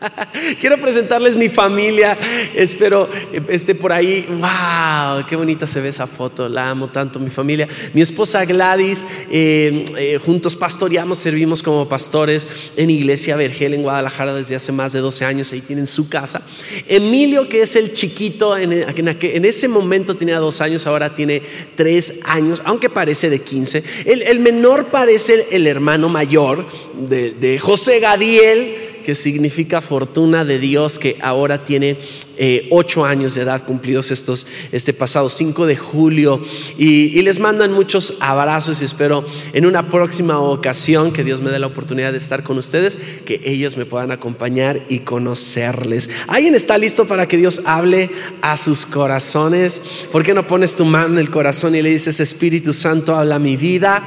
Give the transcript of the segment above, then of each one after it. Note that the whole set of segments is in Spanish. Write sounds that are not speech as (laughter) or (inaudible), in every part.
(laughs) Quiero presentarles mi familia. Espero esté por ahí. ¡Wow! Qué bonita se ve esa foto. La amo tanto, mi familia. Mi esposa Gladys. Eh, eh, juntos pastoreamos, servimos como pastores en Iglesia Vergel en Guadalajara desde hace más de 12 años. Ahí tienen su casa. Emilio, que es el chiquito, en, ese momento tenía dos años, ahora tiene tres años, aunque parece de 15. El, menor parece el hermano mayor de, de José Gadiel que significa fortuna de Dios, que ahora tiene eh, ocho años de edad cumplidos estos, este pasado 5 de julio. Y, les mandan muchos abrazos y espero en una próxima ocasión que Dios me dé la oportunidad de estar con ustedes, que ellos me puedan acompañar y conocerles. ¿Alguien está listo para que Dios hable a sus corazones? ¿Por qué no pones tu mano en el corazón y le dices, Espíritu Santo, habla mi vida?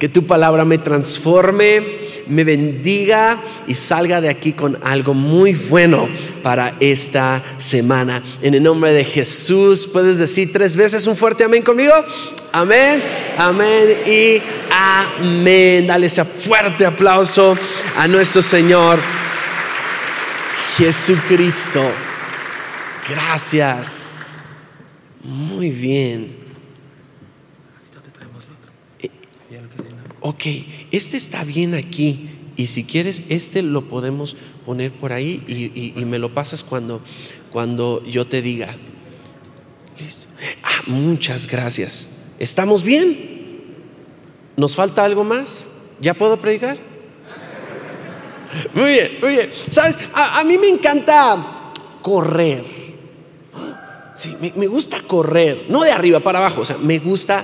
Que tu palabra me transforme me bendiga y salga de aquí con algo muy bueno para esta semana. En el nombre de Jesús, puedes decir tres veces un fuerte amén conmigo. Amén, amén y amén. Dale ese fuerte aplauso a nuestro Señor Jesucristo. Gracias. Muy bien. ok, este está bien aquí y si quieres, este lo podemos poner por ahí y, me lo pasas cuando, cuando yo te diga. Listo. Ah, muchas gracias. ¿Estamos bien? ¿Nos falta algo más? ¿Ya puedo predicar? Muy bien, muy bien. Sabes, a, mí me encanta correr. Sí, me, me gusta correr, no de arriba para abajo, o sea, me gusta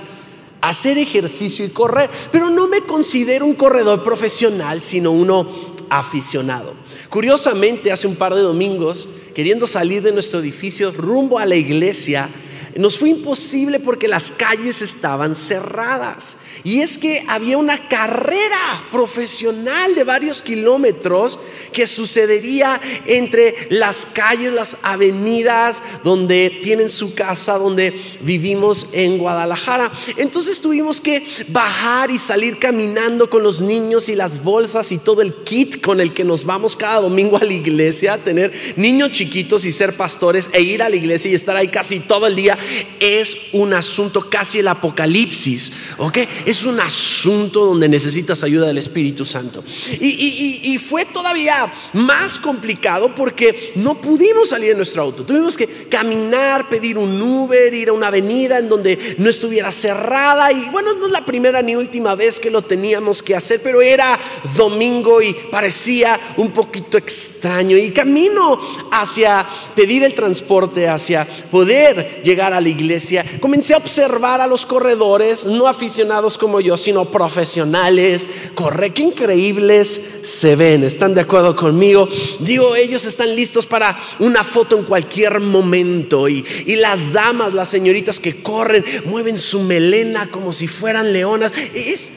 hacer ejercicio y correr, pero no me considero un corredor profesional, sino uno aficionado. Curiosamente, hace un par de domingos, queriendo salir de nuestro edificio rumbo a la iglesia, nos fue imposible porque las calles estaban cerradas. Y es que había una carrera profesional de varios kilómetros que sucedería entre las calles, las avenidas donde tienen su casa, donde vivimos en Guadalajara. Entonces tuvimos que bajar y salir caminando con los niños y las bolsas y todo el kit con el que nos vamos cada domingo a la iglesia, tener niños chiquitos y ser pastores e ir a la iglesia y estar ahí casi todo el día es un asunto casi el apocalipsis, ¿ok? Es un asunto donde necesitas ayuda del Espíritu Santo. Y, fue todavía más complicado porque no pudimos salir de nuestro auto. Tuvimos que caminar, pedir un Uber, ir a una avenida en donde no estuviera cerrada. Y bueno, no es la primera ni última vez que lo teníamos que hacer, pero era domingo y parecía un poquito extraño. Y camino hacia pedir el transporte, hacia poder llegar a la iglesia, comencé a observar a los corredores, no aficionados como yo, sino profesionales. Corre, qué increíbles se ven. ¿Están de acuerdo conmigo? Digo, ellos están listos para una foto en cualquier momento. Y, y las damas, las señoritas que corren, mueven su melena como si fueran leonas. Es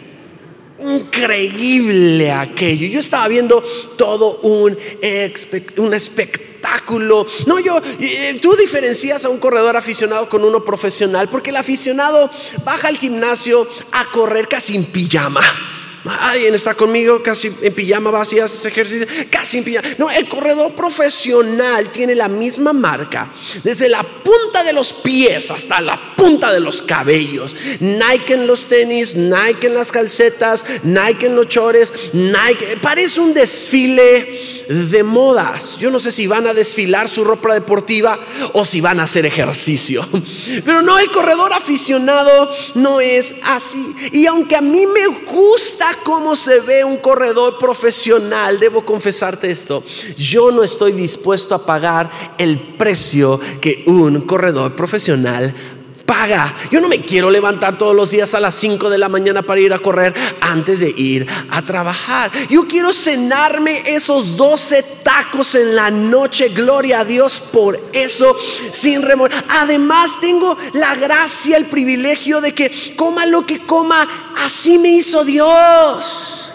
increíble aquello. Yo estaba viendo todo un, un espectáculo no, yo, tú diferencias a un corredor aficionado con uno profesional, porque el aficionado baja al gimnasio a correr casi en pijama. Alguien está conmigo casi en pijama, va así, hace ejercicio, casi en pijama. No, el corredor profesional tiene la misma marca, desde la punta de los pies hasta la punta de los cabellos. Nike en los tenis, Nike en las calcetas, Nike en los chores, Nike. Parece un desfile de modas. Yo no sé si van a desfilar su ropa deportiva o si van a hacer ejercicio. (laughs) Pero no, el corredor aficionado no es así. Y aunque a mí me gusta cómo se ve un corredor profesional, debo confesarte esto, yo no estoy dispuesto a pagar el precio que un corredor profesional paga. Yo no me quiero levantar todos los días a las 5 de la mañana para ir a correr antes de ir a trabajar. Yo quiero cenarme esos 12 tacos en la noche. Gloria a Dios por eso, sin remor. Además, tengo la gracia, el privilegio de que coma lo que coma, así me hizo Dios.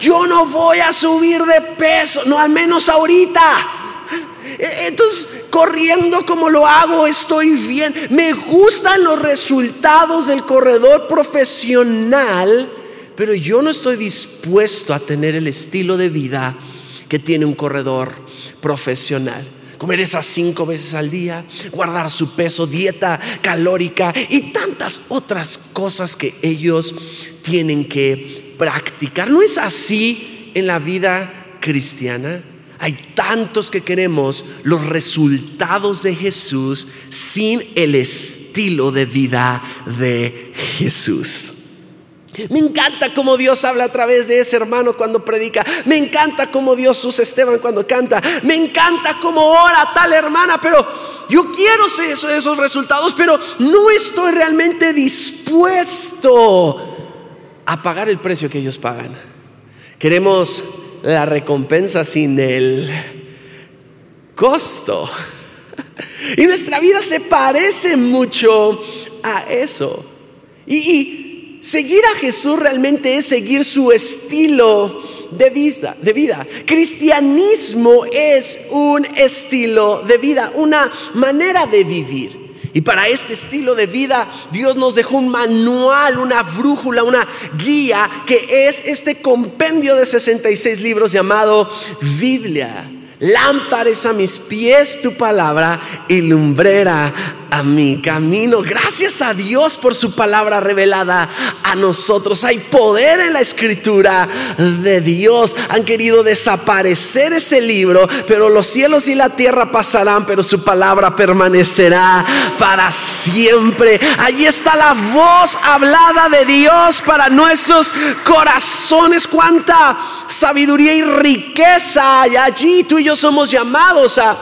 Yo no voy a subir de peso, no al menos ahorita. E, entonces, corriendo como lo hago, estoy bien. Me gustan los resultados del corredor profesional, pero yo no estoy dispuesto a tener el estilo de vida que tiene un corredor profesional. Comer esas cinco veces al día, guardar su peso, dieta calórica y tantas otras cosas que ellos tienen que practicar. ¿No es así en la vida cristiana? Hay tantos que queremos los resultados de Jesús sin el estilo de vida de Jesús. Me encanta cómo Dios habla a través de ese hermano cuando predica. Me encanta cómo Dios usa Esteban cuando canta. Me encanta cómo ora tal hermana, pero yo quiero esos, esos resultados, pero no estoy realmente dispuesto a pagar el precio que ellos pagan. Queremos la recompensa sin el costo. (laughs) Y nuestra vida se parece mucho a eso. Y, seguir a Jesús realmente es seguir su estilo de vida, de vida. Cristianismo es un estilo de vida, una manera de vivir. Y para este estilo de vida, Dios nos dejó un manual, una brújula, una guía, que es este compendio de 66 libros llamado Biblia. Lámpares a mis pies tu palabra y lumbrera a mi camino. Gracias a Dios por su palabra revelada a nosotros. Hay poder en la escritura de Dios. Han querido desaparecer ese libro, pero los cielos y la tierra pasarán, pero su palabra permanecerá para siempre. Allí está la voz hablada de Dios para nuestros corazones. Cuánta sabiduría y riqueza hay allí. Tú y yo somos llamados a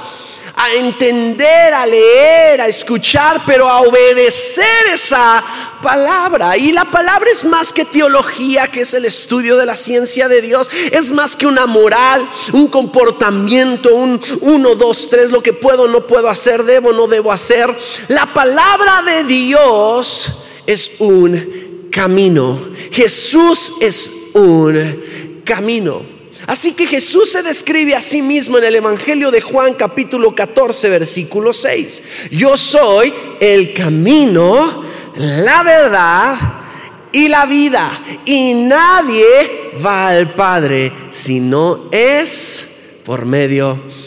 a entender, a leer, a escuchar, pero a obedecer esa palabra. Y la palabra es más que teología, que es el estudio de la ciencia de Dios. Es más que una moral, un comportamiento, un uno, dos, tres, lo que puedo, no puedo hacer, debo, no debo hacer. La palabra de Dios es un camino. Jesús es un camino. Así que Jesús se describe a sí mismo en el Evangelio de Juan capítulo 14 versículo 6. Yo soy el camino, la verdad y la vida. Y nadie va al Padre si no es por medio de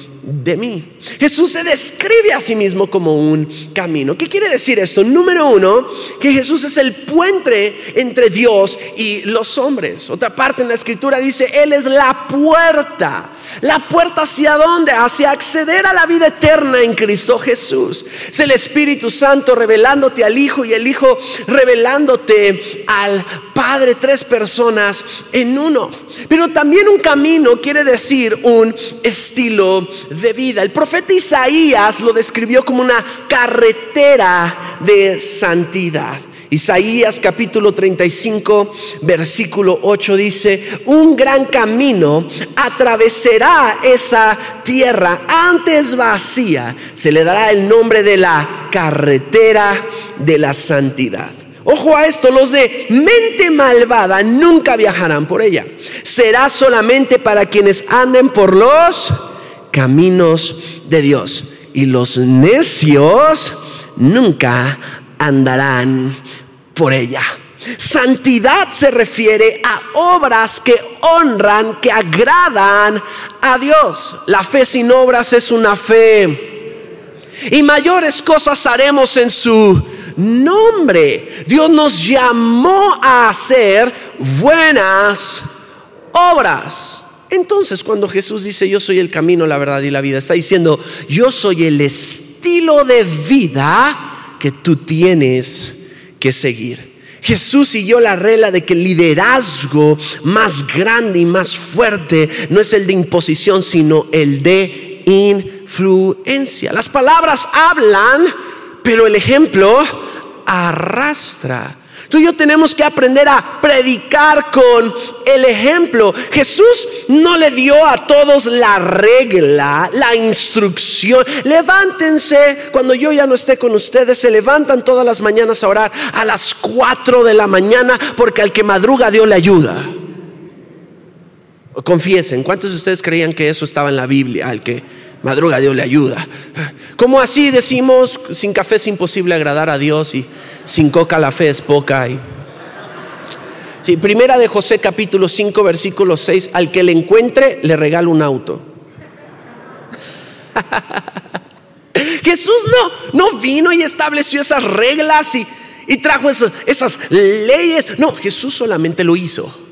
mí. Jesús se describe a sí mismo como un camino. ¿Qué quiere decir esto? Número uno, que Jesús es el puente entre Dios y los hombres. Otra parte en la escritura dice, Él es la puerta. La puerta hacia dónde? Hacia acceder a la vida eterna en Cristo Jesús. Es el Espíritu Santo revelándote al Hijo y el Hijo revelándote al Padre, tres personas en uno. Pero también un camino quiere decir un estilo de vida. El profeta Isaías lo describió como una carretera de santidad. Isaías capítulo 35, versículo 8 dice, un gran camino atravesará esa tierra antes vacía. Se le dará el nombre de la carretera de la santidad. Ojo a esto, los de mente malvada nunca viajarán por ella. Será solamente para quienes anden por los caminos de Dios. Y los necios nunca andarán por ella. Santidad se refiere a obras que honran, que agradan a Dios. La fe sin obras es una fe. Y mayores cosas haremos en su nombre. Dios nos llamó a hacer buenas obras. Entonces, cuando Jesús dice, yo soy el camino, la verdad y la vida, está diciendo, yo soy el estilo de vida que tú tienes que seguir. Jesús siguió la regla de que el liderazgo más grande y más fuerte no es el de imposición, sino el de influencia. Las palabras hablan, pero el ejemplo arrastra. Tú y yo tenemos que aprender a predicar con el ejemplo. Jesús no le dio a todos la regla, la instrucción. Levántense cuando yo ya no esté con ustedes. Se levantan todas las mañanas a orar a las 4 de la mañana porque al que madruga Dios le ayuda. Confiesen, ¿cuántos de ustedes creían que eso estaba en la Biblia? Al que madruga Dios le ayuda. Como así decimos, sin café es imposible agradar a Dios y sin coca la fe es poca. Sí, primera de José capítulo 5 versículo 6, al que le encuentre le regalo un auto. (laughs) Jesús no, no vino y estableció esas reglas y, y trajo esas, esas leyes. No, Jesús solamente lo hizo.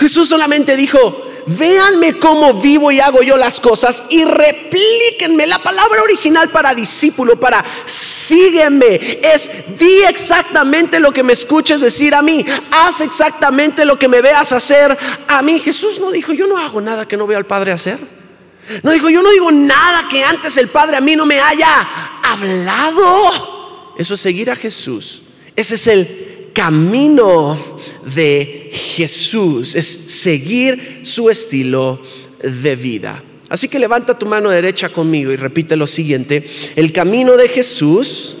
Jesús solamente dijo, véanme cómo vivo y hago yo las cosas y replíquenme. La palabra original para discípulo, para sígueme, es di exactamente lo que me escuches decir a mí, haz exactamente lo que me veas hacer a mí. Jesús no dijo, yo no hago nada que no vea al Padre hacer. No dijo, yo no digo nada que antes el Padre a mí no me haya hablado. Eso es seguir a Jesús. Ese es el camino de Jesús, es seguir su estilo de vida. Así que levanta tu mano derecha conmigo y repite lo siguiente, el camino de Jesús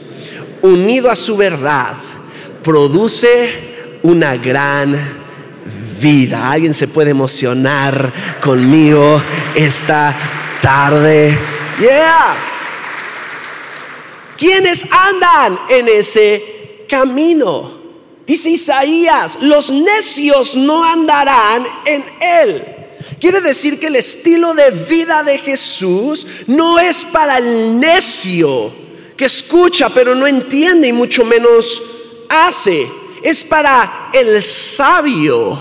unido a su verdad produce una gran vida. Alguien se puede emocionar conmigo esta tarde. Yeah. ¿Quiénes andan en ese camino? Dice Isaías, los necios no andarán en él. Quiere decir que el estilo de vida de Jesús no es para el necio que escucha pero no entiende y mucho menos hace. Es para el sabio.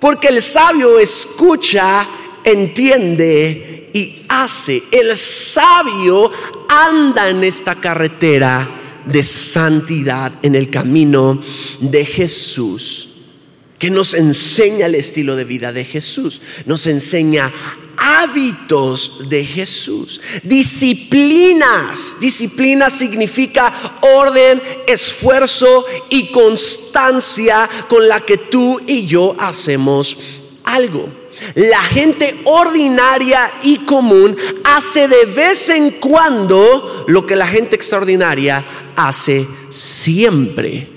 Porque el sabio escucha, entiende y hace. El sabio anda en esta carretera de santidad en el camino de Jesús, que nos enseña el estilo de vida de Jesús, nos enseña hábitos de Jesús, disciplinas. Disciplina significa orden, esfuerzo y constancia con la que tú y yo hacemos algo. La gente ordinaria y común hace de vez en cuando lo que la gente extraordinaria hace siempre.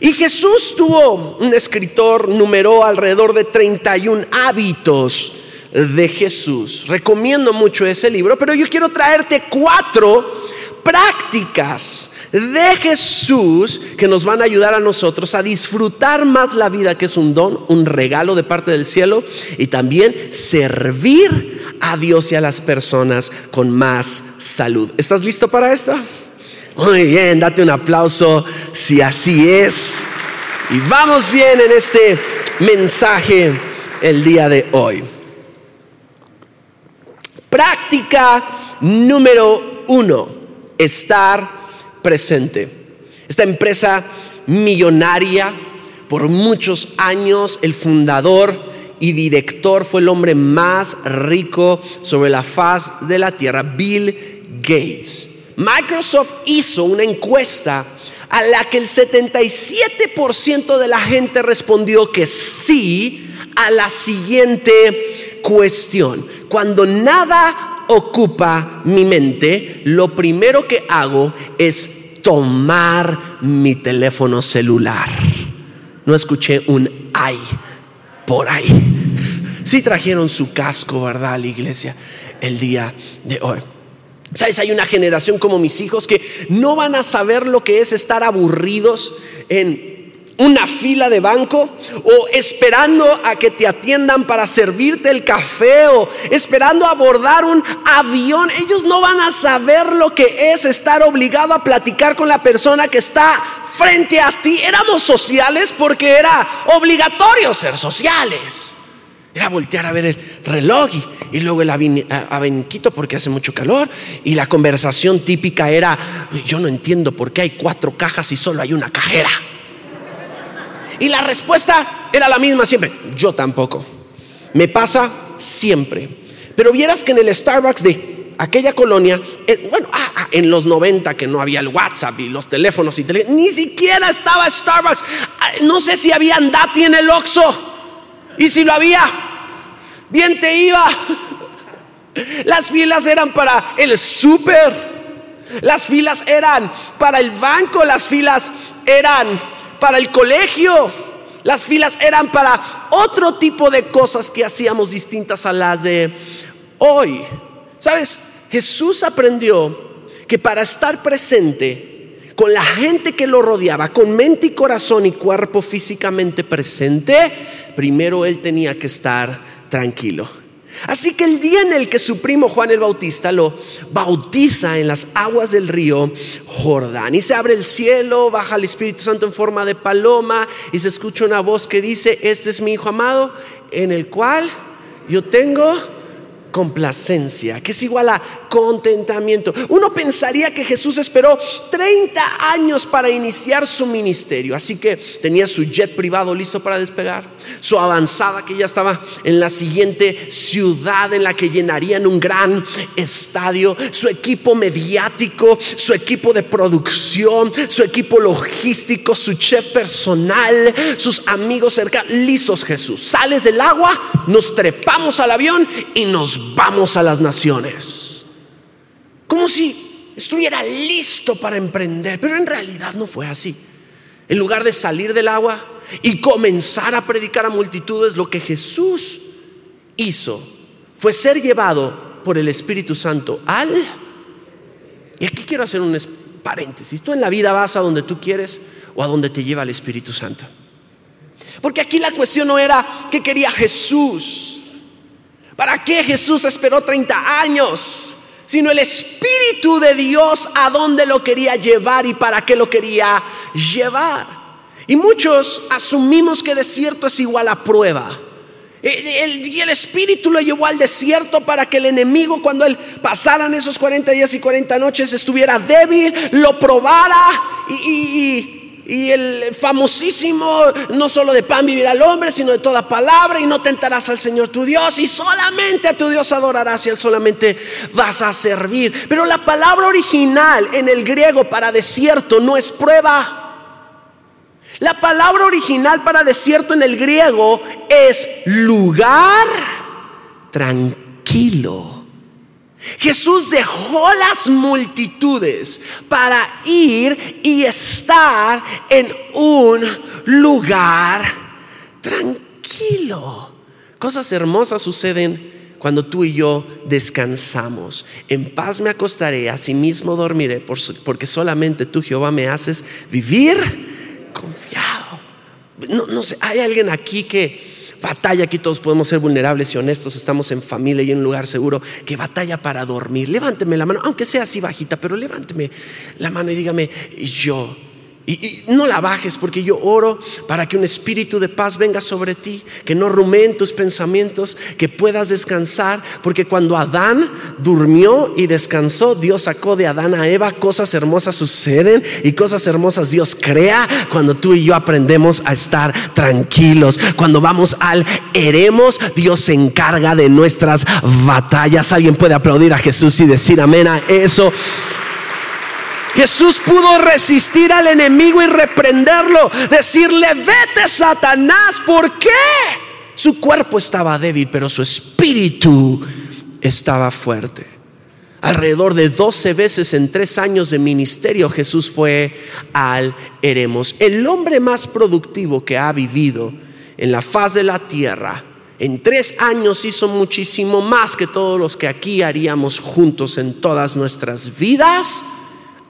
Y Jesús tuvo, un escritor numeró alrededor de 31 hábitos de Jesús. Recomiendo mucho ese libro, pero yo quiero traerte cuatro prácticas de Jesús que nos van a ayudar a nosotros a disfrutar más la vida, que es un don, un regalo de parte del cielo, y también servir a Dios y a las personas con más salud. ¿Estás listo para esto? Muy bien, date un aplauso si así es. Y vamos bien en este mensaje el día de hoy. Práctica número uno, estar presente. Esta empresa millonaria, por muchos años, el fundador y director fue el hombre más rico sobre la faz de la tierra, Bill Gates. Microsoft hizo una encuesta a la que el 77% de la gente respondió que sí a la siguiente cuestión. Cuando nada ocupa mi mente, lo primero que hago es tomar mi teléfono celular. No escuché un ay por ahí. Sí trajeron su casco, ¿verdad? A la iglesia el día de hoy. ¿Sabes? Hay una generación como mis hijos que no van a saber lo que es estar aburridos en una fila de banco o esperando a que te atiendan para servirte el café o esperando abordar un avión. Ellos no van a saber lo que es estar obligado a platicar con la persona que está frente a ti. Éramos sociales porque era obligatorio ser sociales. Era voltear a ver el reloj y, luego el abaniquito porque hace mucho calor. Y la conversación típica era, yo no entiendo por qué hay cuatro cajas y solo hay una cajera. Y la respuesta era la misma siempre. Yo tampoco. Me pasa siempre. Pero vieras que en el Starbucks de aquella colonia, eh, bueno, ah, ah, en los 90 que no había el WhatsApp y los teléfonos y ni siquiera estaba Starbucks. Ah, no sé si había Andati en el Oxxo. Y si lo había, bien te iba. (laughs) Las filas eran para el súper. Las filas eran para el banco, las filas eran para el colegio, las filas eran para otro tipo de cosas que hacíamos distintas a las de hoy. ¿Sabes? Jesús aprendió que para estar presente, con la gente que lo rodeaba, con mente y corazón y cuerpo físicamente presente, primero él tenía que estar tranquilo. Así que el día en el que su primo Juan el Bautista lo bautiza en las aguas del río Jordán y se abre el cielo, baja el Espíritu Santo en forma de paloma y se escucha una voz que dice, este es mi Hijo amado en el cual yo tengo complacencia, que es igual a contentamiento. Uno pensaría que Jesús esperó 30 años para iniciar su ministerio, así que tenía su jet privado listo para despegar, su avanzada que ya estaba en la siguiente ciudad en la que llenarían un gran estadio, su equipo mediático, su equipo de producción, su equipo logístico, su chef personal, sus amigos cercanos, listos Jesús. Sales del agua, nos trepamos al avión y nos vamos a las naciones. Como si estuviera listo para emprender, pero en realidad no fue así. En lugar de salir del agua y comenzar a predicar a multitudes, lo que Jesús hizo fue ser llevado por el Espíritu Santo al... Y aquí quiero hacer un paréntesis. Tú en la vida vas a donde tú quieres o a donde te lleva el Espíritu Santo. Porque aquí la cuestión no era qué quería Jesús. ¿Para qué Jesús esperó 30 años? Sino el Espíritu de Dios a dónde lo quería llevar y para qué lo quería llevar. Y muchos asumimos que desierto es igual a prueba. y el Espíritu lo llevó al desierto para que el enemigo, cuando él pasaran esos 40 días y 40 noches, estuviera débil, lo probara y y el famosísimo, no solo de pan vivirá el hombre, sino de toda palabra, y no tentarás al Señor tu Dios, y solamente a tu Dios adorarás y él solamente vas a servir. Pero la palabra original en el griego para desierto no es prueba. La palabra original para desierto en el griego es lugar tranquilo. Jesús dejó las multitudes para ir y estar en un lugar tranquilo. Cosas hermosas suceden cuando tú y yo descansamos. En paz me acostaré, asimismo dormiré, porque solamente tú, Jehová, me haces vivir confiado. No, no sé, hay alguien aquí que batalla, aquí todos podemos ser vulnerables y honestos, estamos en familia y en un lugar seguro, que batalla para dormir. Levánteme la mano, aunque sea así bajita, pero levánteme la mano y dígame, yo y, no la bajes porque yo oro para que un espíritu de paz venga sobre ti, que no rumeen tus pensamientos, que puedas descansar, porque cuando Adán durmió y descansó, Dios sacó de Adán a Eva, cosas hermosas suceden y cosas hermosas Dios crea cuando tú y yo aprendemos a estar tranquilos. Cuando vamos al heremos, Dios se encarga de nuestras batallas. Alguien puede aplaudir a Jesús y decir amén a eso. Jesús pudo resistir al enemigo y reprenderlo, decirle, vete Satanás, ¿por qué? Su cuerpo estaba débil, pero su espíritu estaba fuerte. Alrededor de 12 veces en tres años de ministerio Jesús fue al Eremos, el hombre más productivo que ha vivido en la faz de la tierra. En tres años hizo muchísimo más que todos los que aquí haríamos juntos en todas nuestras vidas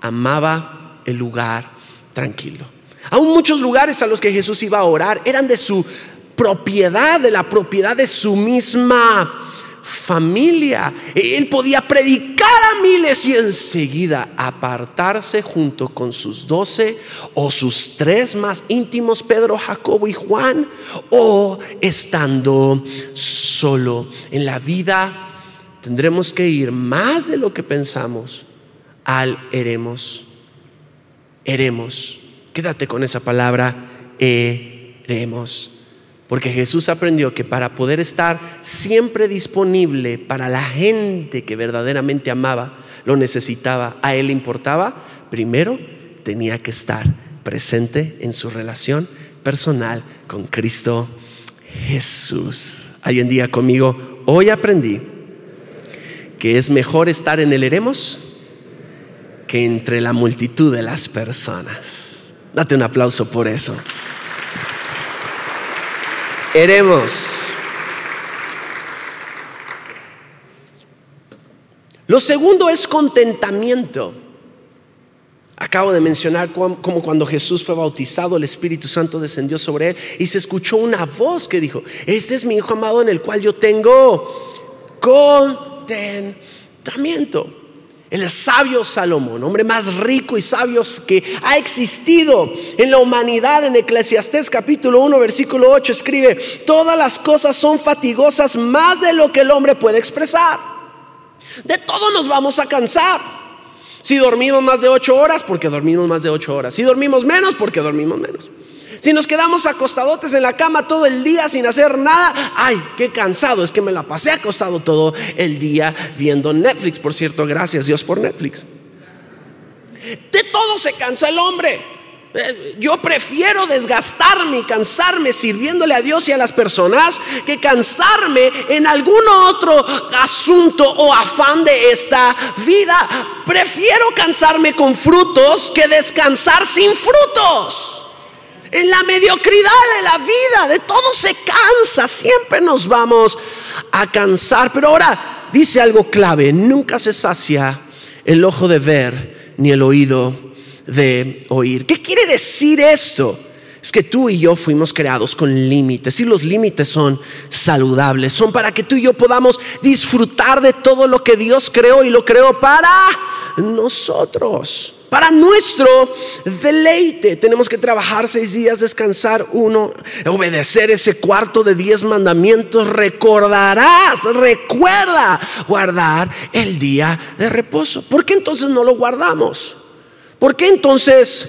amaba el lugar tranquilo. Aún muchos lugares a los que Jesús iba a orar eran de su propiedad, de la propiedad de su misma familia. Él podía predicar a miles y enseguida apartarse junto con sus doce o sus tres más íntimos, Pedro, Jacobo y Juan, o estando solo. En la vida tendremos que ir más de lo que pensamos al eremos. Eremos. Quédate con esa palabra, eremos. Porque Jesús aprendió que para poder estar siempre disponible para la gente que verdaderamente amaba, lo necesitaba, a Él le importaba, primero tenía que estar presente en su relación personal con Cristo Jesús. Hay un día conmigo, hoy aprendí que es mejor estar en el eremos entre la multitud de las personas. Date un aplauso por eso. Eremos. Lo segundo es contentamiento. Acabo de mencionar como cuando Jesús fue bautizado, el Espíritu Santo descendió sobre él y se escuchó una voz que dijo, este es mi Hijo amado en el cual yo tengo contentamiento. El sabio Salomón, hombre más rico y sabio que ha existido en la humanidad, en Eclesiastés capítulo 1, versículo 8, escribe, todas las cosas son fatigosas más de lo que el hombre puede expresar. De todo nos vamos a cansar. Si dormimos más de ocho horas, porque dormimos más de ocho horas. Si dormimos menos, porque dormimos menos. Si nos quedamos acostadotes en la cama todo el día sin hacer nada, ay, qué cansado, es que me la pasé acostado todo el día viendo Netflix. Por cierto, gracias Dios por Netflix. De todo se cansa el hombre. Eh, yo prefiero desgastarme y cansarme sirviéndole a Dios y a las personas que cansarme en algún otro asunto o afán de esta vida. Prefiero cansarme con frutos que descansar sin frutos en la mediocridad de la vida, de todo se cansa, siempre nos vamos a cansar. Pero ahora dice algo clave, nunca se sacia el ojo de ver ni el oído de oír. ¿Qué quiere decir esto? Es que tú y yo fuimos creados con límites y los límites son saludables, son para que tú y yo podamos disfrutar de todo lo que Dios creó y lo creó para nosotros para nuestro deleite. Tenemos que trabajar seis días, descansar uno, obedecer ese cuarto de diez mandamientos. Recordarás, recuerda guardar el día de reposo. ¿Por qué entonces no lo guardamos? ¿Por qué entonces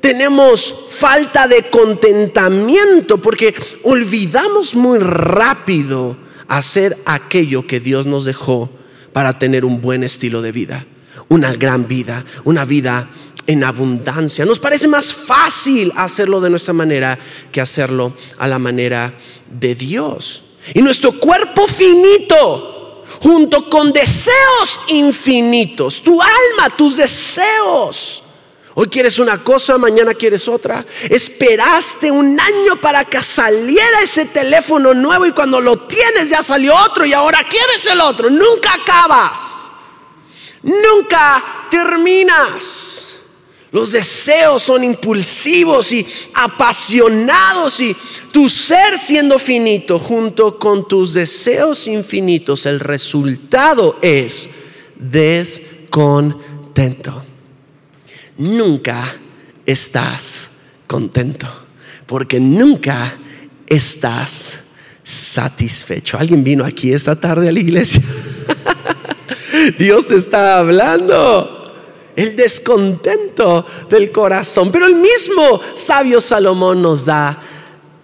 tenemos falta de contentamiento? Porque olvidamos muy rápido hacer aquello que Dios nos dejó para tener un buen estilo de vida una gran vida, una vida en abundancia. Nos parece más fácil hacerlo de nuestra manera que hacerlo a la manera de Dios. Y nuestro cuerpo finito, junto con deseos infinitos, tu alma, tus deseos. Hoy quieres una cosa, mañana quieres otra. Esperaste un año para que saliera ese teléfono nuevo y cuando lo tienes ya salió otro y ahora quieres el otro. Nunca acabas. Nunca terminas. Los deseos son impulsivos y apasionados y tu ser siendo finito junto con tus deseos infinitos, el resultado es descontento. Nunca estás contento porque nunca estás satisfecho. ¿Alguien vino aquí esta tarde a la iglesia? (laughs) Dios está hablando. El descontento del corazón. Pero el mismo sabio Salomón nos da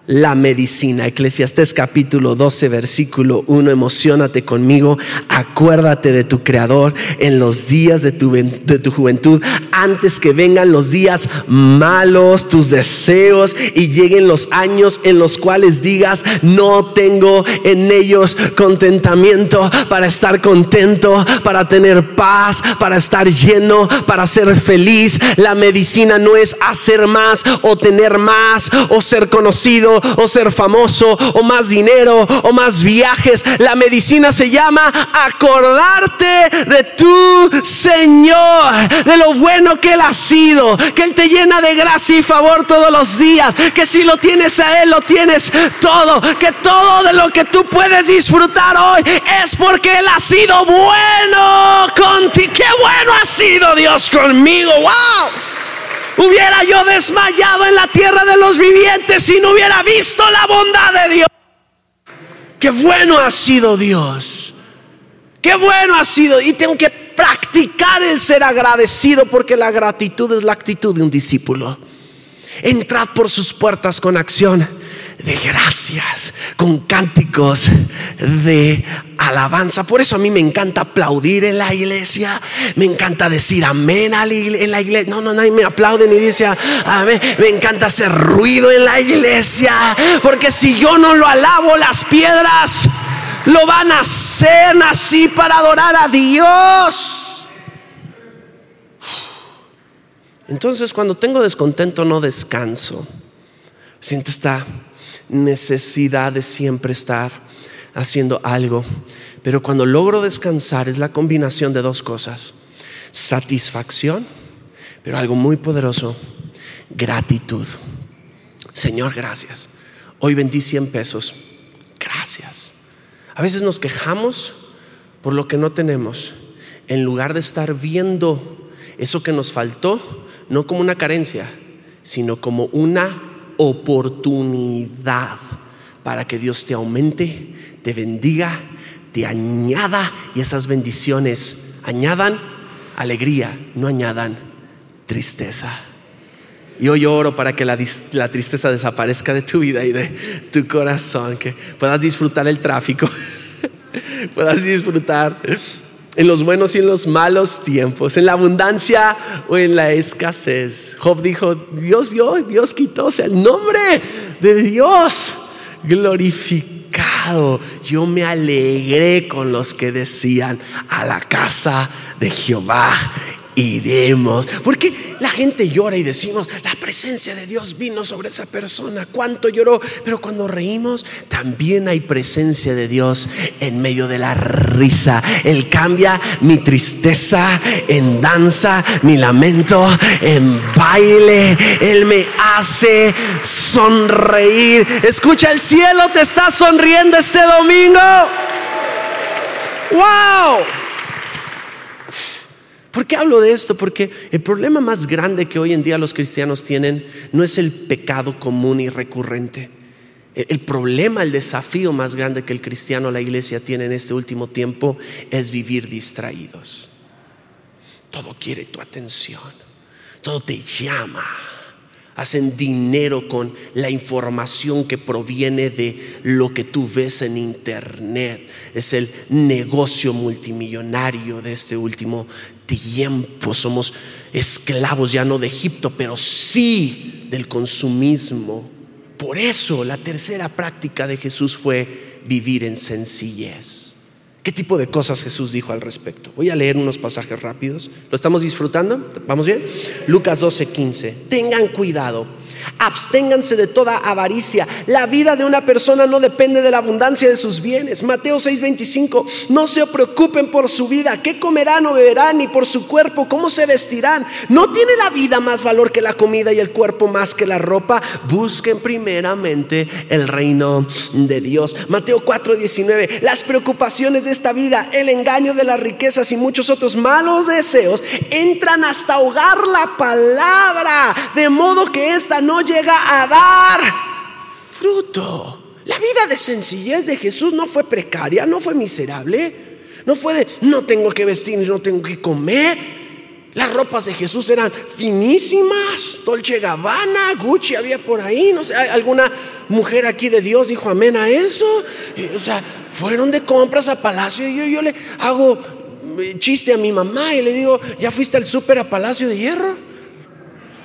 la medicina. Eclesiastés capítulo 12, versículo 1. Emocionate conmigo. Acuérdate de tu Creador en los días de tu, de tu juventud, antes que vengan los días malos, tus deseos y lleguen los años en los cuales digas, no tengo en ellos contentamiento para estar contento, para tener paz, para estar lleno, para ser feliz. La medicina no es hacer más o tener más o ser conocido o ser famoso o más dinero o más viajes. La medicina se llama acordarte de tu Señor, de lo bueno que Él ha sido, que Él te llena de gracia y favor todos los días, que si lo tienes a Él, lo tienes todo, que todo de lo que tú puedes disfrutar hoy es porque Él ha sido bueno contigo. Qué bueno ha sido Dios conmigo. ¡Wow! Hubiera yo desmayado en la tierra de los vivientes si no hubiera visto la bondad de Dios. Qué bueno ha sido Dios. Qué bueno ha sido. Y tengo que practicar el ser agradecido porque la gratitud es la actitud de un discípulo. Entrad por sus puertas con acción de gracias, con cánticos de alabanza. Por eso a mí me encanta aplaudir en la iglesia, me encanta decir amén en la iglesia. No, no, nadie me aplaude ni dice amén. Me encanta hacer ruido en la iglesia, porque si yo no lo alabo, las piedras lo van a hacer así para adorar a Dios. Entonces cuando tengo descontento no descanso. Siento esta necesidad de siempre estar haciendo algo. Pero cuando logro descansar es la combinación de dos cosas. Satisfacción, Pero algo muy poderoso, gratitud. Señor, gracias. Hoy vendí 100 pesos. Gracias. A veces nos quejamos por lo que no tenemos, en lugar de estar viendo eso que nos faltó, no como una carencia, sino como una oportunidad para que Dios te aumente, te bendiga, te añada y esas bendiciones añadan alegría, no añadan tristeza. Y hoy oro para que la, tristeza desaparezca de tu vida y de tu corazón, que puedas disfrutar el tráfico, (laughs) puedas disfrutar en los buenos y en los malos tiempos, en la abundancia o en la escasez. Job dijo, Dios dio, Dios quitó, sea, el nombre de Dios glorificado. Yo me alegré con los que decían a la casa de Jehová iremos. Porque la gente llora y decimos, la presencia de Dios vino sobre esa persona, cuánto lloró. Pero cuando reímos, también hay presencia de Dios en medio de la risa. Él cambia mi tristeza en danza, mi lamento en baile. Él me hace sonreír. Escucha, el cielo te está sonriendo este domingo. ¡Wow! ¿Por qué hablo de esto? Porque el problema más grande que hoy en día los cristianos tienen no es el pecado común y recurrente. El problema, el desafío más grande que el cristiano, la iglesia tiene en este último tiempo es vivir distraídos. Todo quiere tu atención, todo te llama hacen dinero con la información que proviene de lo que tú ves en internet. Es el negocio multimillonario de este último tiempo. Somos esclavos ya no de Egipto, pero sí del consumismo. Por eso la tercera práctica de Jesús fue vivir en sencillez. ¿Qué tipo de cosas Jesús dijo al respecto? Voy a leer unos pasajes rápidos. ¿Lo estamos disfrutando? ¿Vamos bien? Lucas 12, 15. Tengan cuidado Absténganse de toda avaricia. La vida de una persona no depende de la abundancia de sus bienes. Mateo 6:25. No se preocupen por su vida, qué comerán o beberán, ni por su cuerpo, cómo se vestirán. ¿No tiene la vida más valor que la comida y el cuerpo más que la ropa? Busquen primeramente el reino de Dios. Mateo 4:19. Las preocupaciones de esta vida, el engaño de las riquezas y muchos otros malos deseos entran hasta ahogar la palabra, de modo que esta no llega a dar fruto. La vida de sencillez de Jesús no fue precaria, no fue miserable, no fue de no tengo que vestir, no tengo que comer. Las ropas de Jesús eran finísimas, Dolce Gabbana, Gucci había por ahí, no sé, alguna mujer aquí de Dios dijo amén a eso. O sea, fueron de compras a Palacio y yo, yo le hago eh, chiste a mi mamá y le digo, ¿ya fuiste al súper a Palacio de Hierro?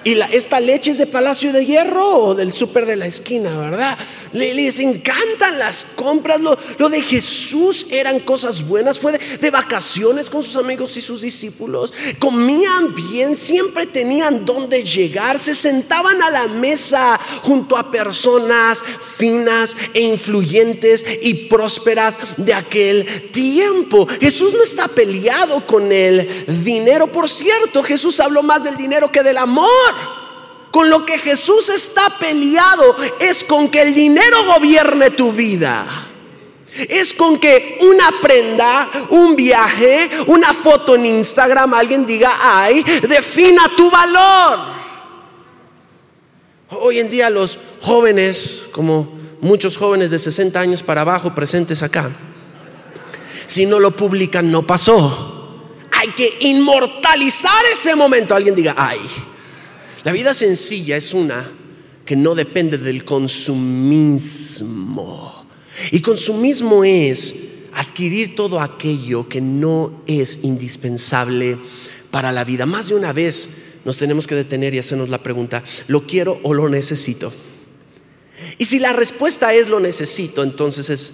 Y esta leche es de Palacio de Hierro o del súper de la esquina, ¿verdad? les encantan las compras. Lo, de Jesús eran cosas buenas. Fue de, vacaciones con sus amigos y sus discípulos. Comían bien, siempre tenían donde llegar. Se sentaban a la mesa junto a personas finas e influyentes y prósperas de aquel tiempo. Jesús no está peleado con el dinero. Por cierto, Jesús habló más del dinero que del amor. Con lo que Jesús está peleado es con que el dinero gobierne tu vida. Es con que una prenda, un viaje, una foto en Instagram, alguien diga, ay, defina tu valor. Hoy en día los jóvenes, como muchos jóvenes de 60 años para abajo presentes acá, si no lo publican no pasó. Hay que inmortalizar ese momento. Alguien diga, ay, la vida sencilla es una que no depende del consumismo. Y consumismo es adquirir todo aquello que no es indispensable para la vida. Más de una vez nos tenemos que detener y hacernos la pregunta, ¿lo quiero o lo necesito? Y si la respuesta es lo necesito, entonces es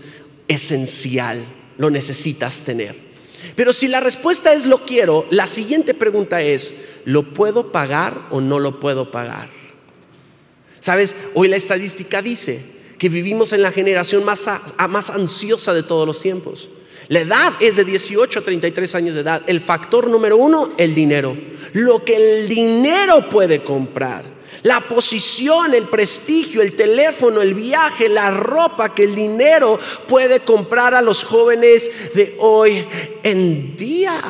esencial, lo necesitas tener. Pero si la respuesta es lo quiero, la siguiente pregunta es, ¿lo puedo pagar o no lo puedo pagar? Sabes, hoy la estadística dice que vivimos en la generación más, más ansiosa de todos los tiempos. La edad es de 18 a 33 años de edad. El factor número uno, el dinero. Lo que el dinero puede comprar. La posición, el prestigio, el teléfono, el viaje, la ropa que el dinero puede comprar a los jóvenes de hoy en día.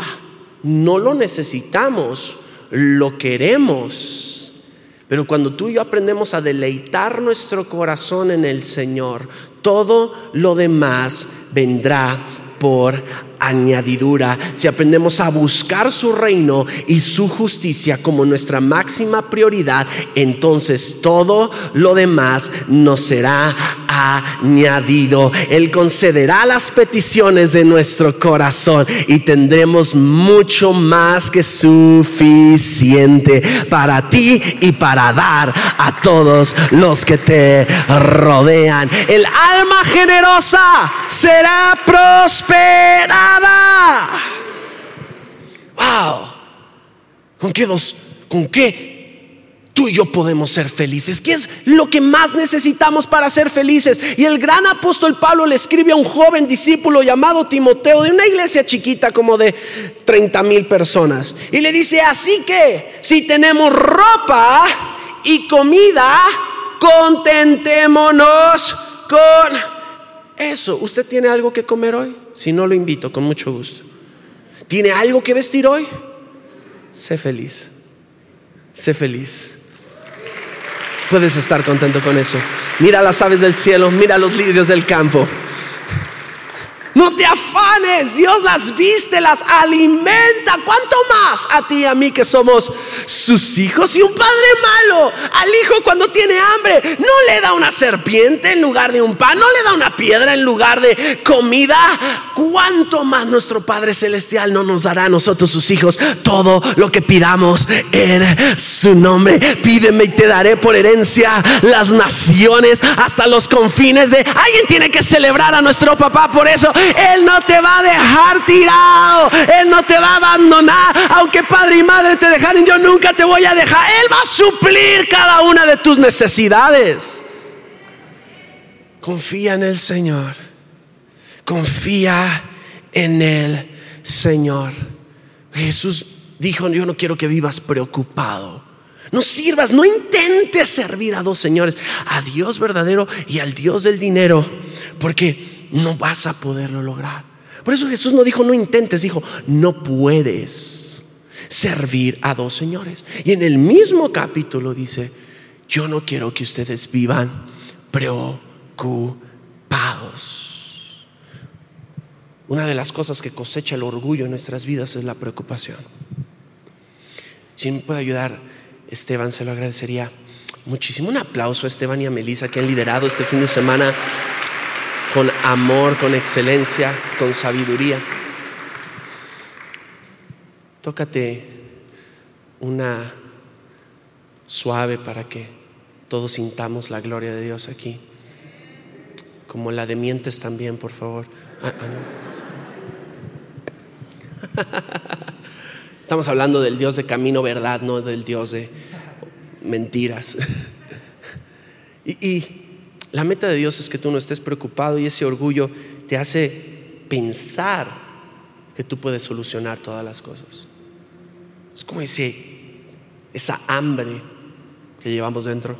No lo necesitamos, lo queremos. Pero cuando tú y yo aprendemos a deleitar nuestro corazón en el Señor, todo lo demás vendrá por añadidura. Si aprendemos a buscar su reino y su justicia como nuestra máxima prioridad, entonces todo lo demás nos será añadido. Él concederá las peticiones de nuestro corazón y tendremos mucho más que suficiente para ti y para dar a todos los que te rodean. El alma generosa será prosperada. Wow. ¿Con qué dos? ¿Con qué tú y yo podemos ser felices. ¿Qué es lo que más necesitamos para ser felices? Y el gran apóstol Pablo le escribe a un joven discípulo llamado Timoteo de una iglesia chiquita como de 30 mil personas. Y le dice, así que si tenemos ropa y comida, contentémonos con eso. ¿Usted tiene algo que comer hoy? Si no, lo invito con mucho gusto. ¿Tiene algo que vestir hoy? Sé feliz. Sé feliz. Puedes estar contento con eso. Mira las aves del cielo, mira los lirios del campo. No te afanes, Dios las viste, las alimenta. ¿Cuánto más a ti y a mí que somos sus hijos? Y un padre malo al hijo cuando tiene hambre no le da una serpiente en lugar de un pan, no le da una piedra en lugar de comida. ¿Cuánto más nuestro Padre Celestial no nos dará a nosotros sus hijos todo lo que pidamos en su nombre? Pídeme y te daré por herencia las naciones hasta los confines de... Alguien tiene que celebrar a nuestro papá por eso. Él no te va a dejar tirado. Él no te va a abandonar. Aunque padre y madre te dejaron, yo nunca te voy a dejar. Él va a suplir cada una de tus necesidades. Confía en el Señor. Confía en el Señor. Jesús dijo, yo no quiero que vivas preocupado. No sirvas, no intentes servir a dos señores, a Dios verdadero y al Dios del dinero, porque no vas a poderlo lograr. Por eso Jesús no dijo no intentes, dijo no puedes servir a dos señores. Y en el mismo capítulo dice, yo no quiero que ustedes vivan preocupados. Una de las cosas que cosecha el orgullo en nuestras vidas es la preocupación. Si me puede ayudar, Esteban, se lo agradecería muchísimo. Un aplauso a Esteban y a Melissa que han liderado este fin de semana con amor, con excelencia, con sabiduría. Tócate una suave para que todos sintamos la gloria de Dios aquí. Como la de mientes también, por favor. Ah, ah, (laughs) Estamos hablando del Dios de camino verdad, no del Dios de mentiras. (laughs) y la meta de Dios es que tú no estés preocupado y ese orgullo te hace pensar que tú puedes solucionar todas las cosas. Es como ese, esa hambre que llevamos dentro,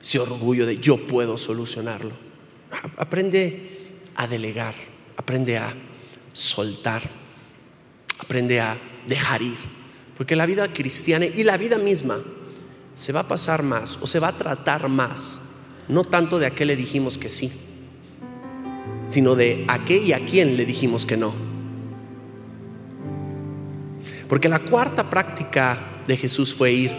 ese orgullo de yo puedo solucionarlo. Aprende a delegar, aprende a soltar, aprende a dejar ir. Porque la vida cristiana y la vida misma se va a pasar más o se va a tratar más no tanto de a qué le dijimos que sí, sino de a qué y a quién le dijimos que no. Porque la cuarta práctica de Jesús fue ir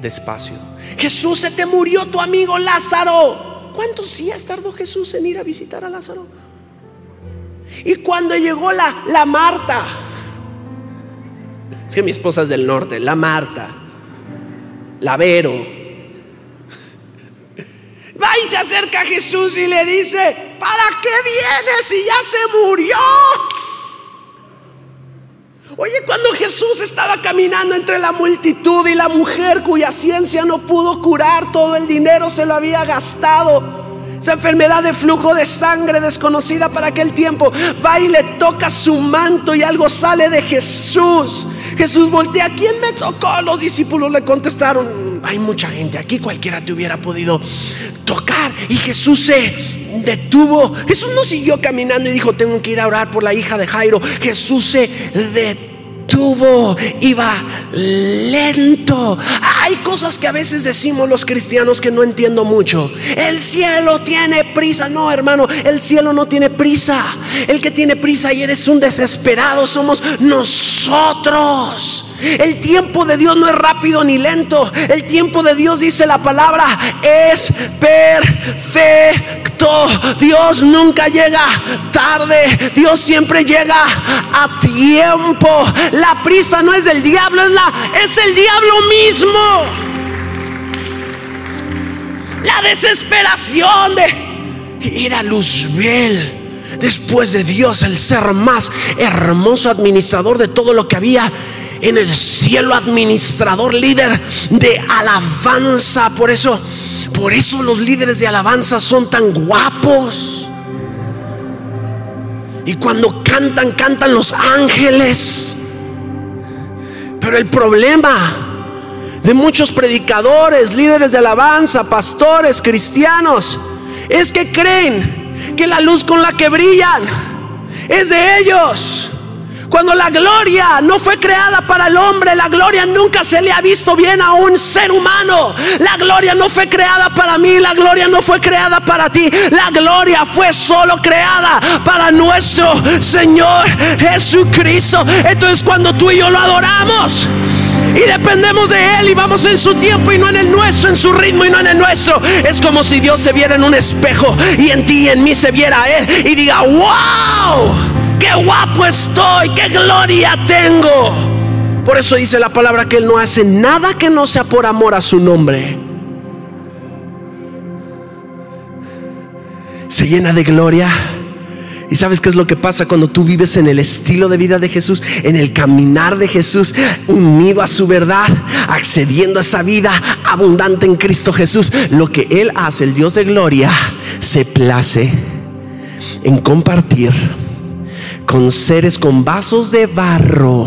despacio. Jesús, se te murió tu amigo Lázaro. ¿Cuántos días tardó Jesús en ir a visitar a Lázaro? Y cuando llegó la, la Marta, es que mi esposa es del norte, la Marta, la Vero, Va y se acerca a Jesús y le dice, ¿para qué vienes si ya se murió? Oye, cuando Jesús estaba caminando entre la multitud y la mujer cuya ciencia no pudo curar, todo el dinero se lo había gastado. Esa enfermedad de flujo de sangre desconocida para aquel tiempo, va y le toca su manto y algo sale de Jesús. Jesús voltea, ¿quién me tocó? Los discípulos le contestaron, hay mucha gente aquí, cualquiera te hubiera podido tocar. Y Jesús se detuvo. Jesús no siguió caminando y dijo, tengo que ir a orar por la hija de Jairo. Jesús se detuvo, iba lento. Hay cosas que a veces decimos los cristianos que no entiendo mucho. El cielo tiene prisa. No, hermano, el cielo no tiene prisa. El que tiene prisa y eres un desesperado somos nosotros. El tiempo de Dios no es rápido ni lento. El tiempo de Dios, dice la palabra, es perfecto. Dios nunca llega tarde. Dios siempre llega a tiempo. La prisa no es del diablo, es, la, es el diablo mismo. La desesperación de ir a Luzbel después de Dios, el ser más hermoso administrador de todo lo que había en el cielo, administrador, líder de alabanza. Por eso, por eso los líderes de alabanza son tan guapos. Y cuando cantan, cantan los ángeles. Pero el problema de muchos predicadores, líderes de alabanza, pastores, cristianos, es que creen que la luz con la que brillan es de ellos. Cuando la gloria no fue creada para el hombre, la gloria nunca se le ha visto bien a un ser humano. La gloria no fue creada para mí, la gloria no fue creada para ti. La gloria fue solo creada para nuestro Señor Jesucristo. Entonces cuando tú y yo lo adoramos, y dependemos de Él y vamos en su tiempo y no en el nuestro, en su ritmo y no en el nuestro. Es como si Dios se viera en un espejo y en ti y en mí se viera Él y diga, wow qué guapo estoy, qué gloria tengo. Por eso dice la palabra que Él no hace nada que no sea por amor a su nombre. Se llena de gloria. ¿Y sabes qué es lo que pasa cuando tú vives en el estilo de vida de Jesús, en el caminar de Jesús, unido a su verdad, accediendo a esa vida abundante en Cristo Jesús? Lo que Él hace, el Dios de gloria, se place en compartir con seres con vasos de barro,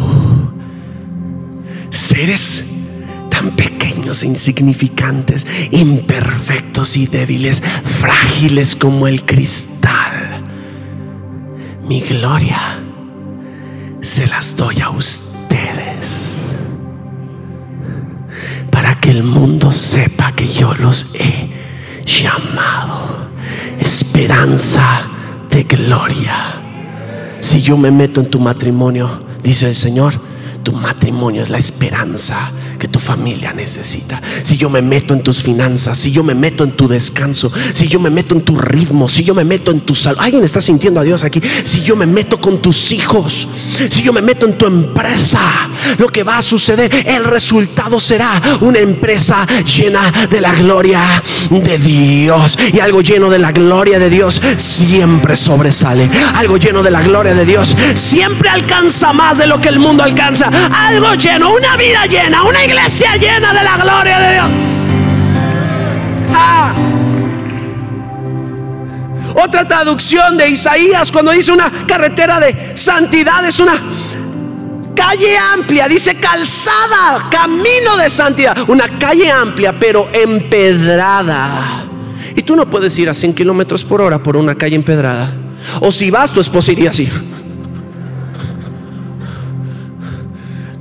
seres tan pequeños e insignificantes, imperfectos y débiles, frágiles como el cristal. Mi gloria se las doy a ustedes para que el mundo sepa que yo los he llamado esperanza de gloria. Si yo me meto en tu matrimonio, dice el Señor, tu matrimonio es la esperanza que tu familia necesita. Si yo me meto en tus finanzas, si yo me meto en tu descanso, si yo me meto en tu ritmo, si yo me meto en tu salud. ¿Alguien está sintiendo a Dios aquí? Si yo me meto con tus hijos, si yo me meto en tu empresa, lo que va a suceder, el resultado será una empresa llena de la gloria de Dios. Y algo lleno de la gloria de Dios siempre sobresale. Algo lleno de la gloria de Dios siempre alcanza más de lo que el mundo alcanza algo lleno, una vida llena, una iglesia llena de la gloria de Dios. Ah. Otra traducción de Isaías cuando dice una carretera de santidad es una calle amplia, dice calzada, camino de santidad, una calle amplia pero empedrada. Y tú no puedes ir a 100 kilómetros por hora por una calle empedrada. O si vas, tu esposa iría así.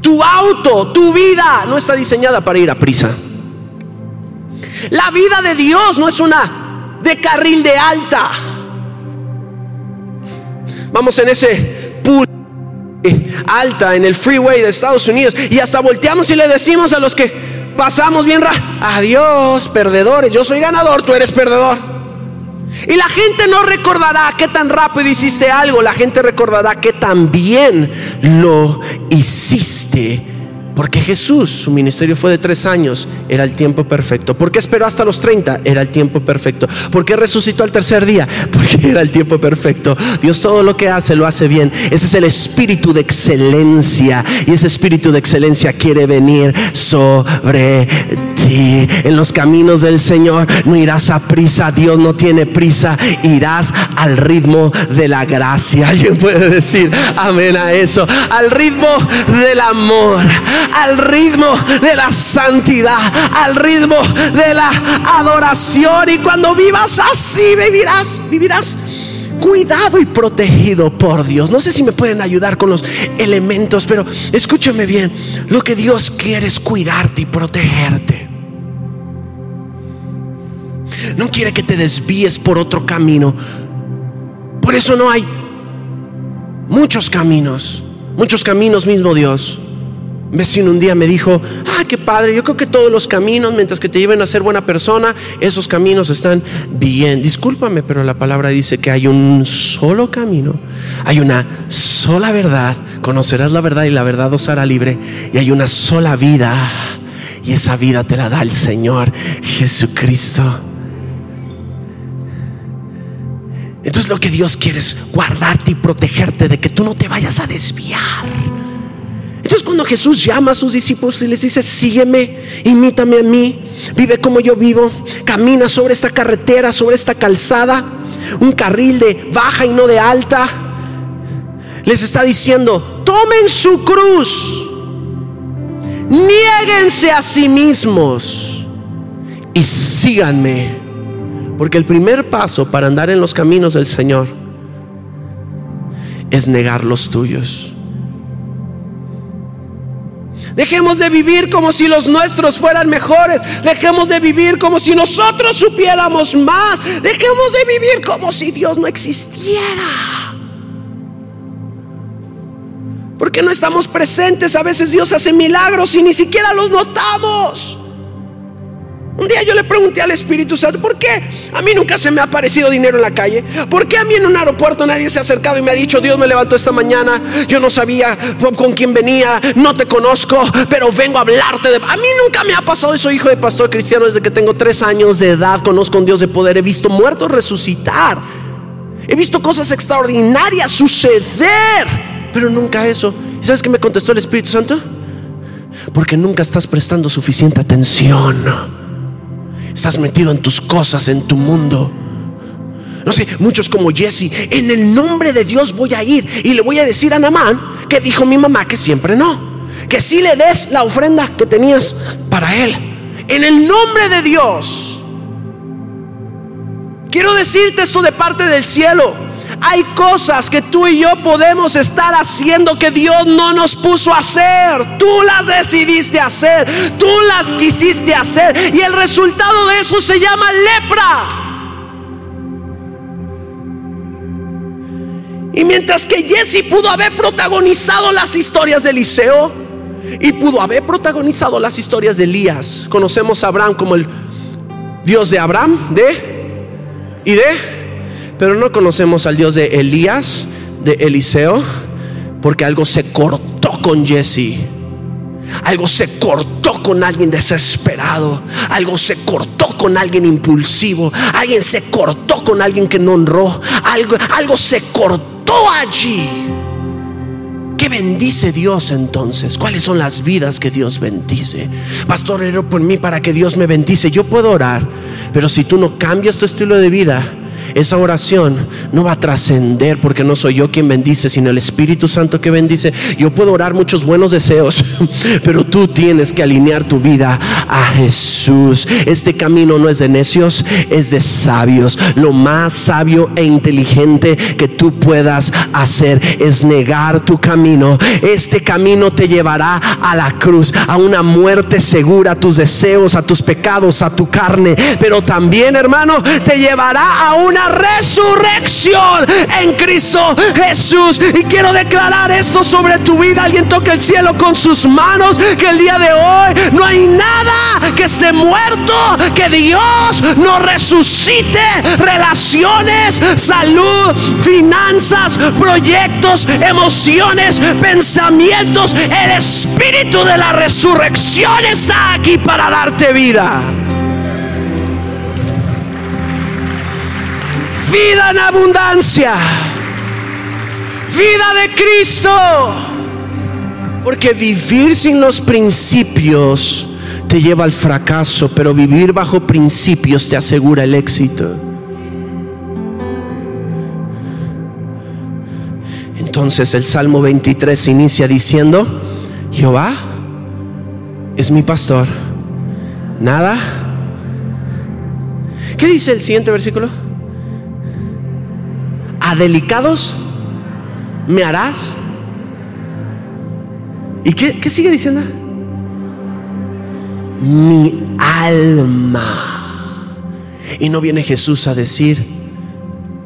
Tu auto, tu vida no está diseñada para ir a prisa. La vida de Dios no es una de carril de alta. Vamos en ese pool alta en el freeway de Estados Unidos y hasta volteamos y le decimos a los que pasamos bien, adiós, perdedores, yo soy ganador, tú eres perdedor. Y la gente no recordará qué tan rápido hiciste algo, la gente recordará que tan bien lo hiciste Porque Jesús, su ministerio fue de tres años, era el tiempo perfecto. ¿Por qué esperó hasta los 30? Era el tiempo perfecto. ¿Por qué resucitó al tercer día? (laughs) Porque era el tiempo perfecto. Dios todo lo que hace lo hace bien. Ese es el espíritu de excelencia. Y ese espíritu de excelencia quiere venir sobre ti. En los caminos del Señor no irás a prisa. Dios no tiene prisa. Irás al ritmo de la gracia. (laughs) Alguien puede decir amén a eso. Al ritmo del amor al ritmo de la santidad, al ritmo de la adoración. Y cuando vivas así, vivirás, vivirás cuidado y protegido por Dios. No sé si me pueden ayudar con los elementos, pero escúchame bien. Lo que Dios quiere es cuidarte y protegerte. No quiere que te desvíes por otro camino. Por eso no hay muchos caminos, muchos caminos mismo Dios vecino un día me dijo, ah, qué padre, yo creo que todos los caminos, mientras que te lleven a ser buena persona, esos caminos están bien. Discúlpame, pero la palabra dice que hay un solo camino, hay una sola verdad, conocerás la verdad y la verdad os hará libre, y hay una sola vida, y esa vida te la da el Señor Jesucristo. Entonces lo que Dios quiere es guardarte y protegerte de que tú no te vayas a desviar. Cuando Jesús llama a sus discípulos y les dice, sígueme, imítame a mí, vive como yo vivo, camina sobre esta carretera, sobre esta calzada, un carril de baja y no de alta, les está diciendo, tomen su cruz, niéguense a sí mismos y síganme. Porque el primer paso para andar en los caminos del Señor es negar los tuyos. Dejemos de vivir como si los nuestros fueran mejores. Dejemos de vivir como si nosotros supiéramos más. Dejemos de vivir como si Dios no existiera. Porque no estamos presentes. A veces Dios hace milagros y ni siquiera los notamos. Un día yo le pregunté al Espíritu Santo, ¿por qué a mí nunca se me ha aparecido dinero en la calle? ¿Por qué a mí en un aeropuerto nadie se ha acercado y me ha dicho, Dios me levantó esta mañana, yo no sabía con quién venía, no te conozco, pero vengo a hablarte de... A mí nunca me ha pasado eso, hijo de pastor cristiano, desde que tengo tres años de edad, conozco a un Dios de poder, he visto muertos resucitar, he visto cosas extraordinarias suceder, pero nunca eso. ¿Y sabes qué me contestó el Espíritu Santo? Porque nunca estás prestando suficiente atención. Estás metido en tus cosas, en tu mundo. No sé, muchos como Jesse, en el nombre de Dios voy a ir y le voy a decir a Namán que dijo mi mamá que siempre no. Que si le des la ofrenda que tenías para él. En el nombre de Dios. Quiero decirte esto de parte del cielo. Hay cosas que tú y yo podemos estar haciendo que Dios no nos puso a hacer. Tú las decidiste hacer, tú las quisiste hacer y el resultado de eso se llama lepra. Y mientras que Jesse pudo haber protagonizado las historias de Eliseo y pudo haber protagonizado las historias de Elías, conocemos a Abraham como el Dios de Abraham, de y de pero no conocemos al Dios de Elías, de Eliseo, porque algo se cortó con Jesse. Algo se cortó con alguien desesperado. Algo se cortó con alguien impulsivo. Alguien se cortó con alguien que no honró. Algo, algo se cortó allí. ¿Qué bendice Dios entonces? ¿Cuáles son las vidas que Dios bendice? Pastor, por mí para que Dios me bendice. Yo puedo orar, pero si tú no cambias tu estilo de vida, esa oración no va a trascender porque no soy yo quien bendice, sino el Espíritu Santo que bendice. Yo puedo orar muchos buenos deseos, (laughs) pero tú tienes que alinear tu vida a Jesús. Este camino no es de necios, es de sabios. Lo más sabio e inteligente que tú puedas hacer es negar tu camino. Este camino te llevará a la cruz, a una muerte segura, a tus deseos, a tus pecados, a tu carne, pero también, hermano, te llevará a una resurrección en Cristo Jesús. Y quiero declarar esto sobre tu vida. Alguien toca el cielo con sus manos. Que el día de hoy no hay nada que esté muerto. Que Dios no resucite relaciones, salud, finanzas, proyectos, emociones, pensamientos. El espíritu de la resurrección está aquí para darte vida. Vida en abundancia. Vida de Cristo. Porque vivir sin los principios te lleva al fracaso, pero vivir bajo principios te asegura el éxito. Entonces el Salmo 23 inicia diciendo, Jehová es mi pastor. Nada. ¿Qué dice el siguiente versículo? A delicados me harás. ¿Y qué, qué sigue diciendo? Mi alma. Y no viene Jesús a decir,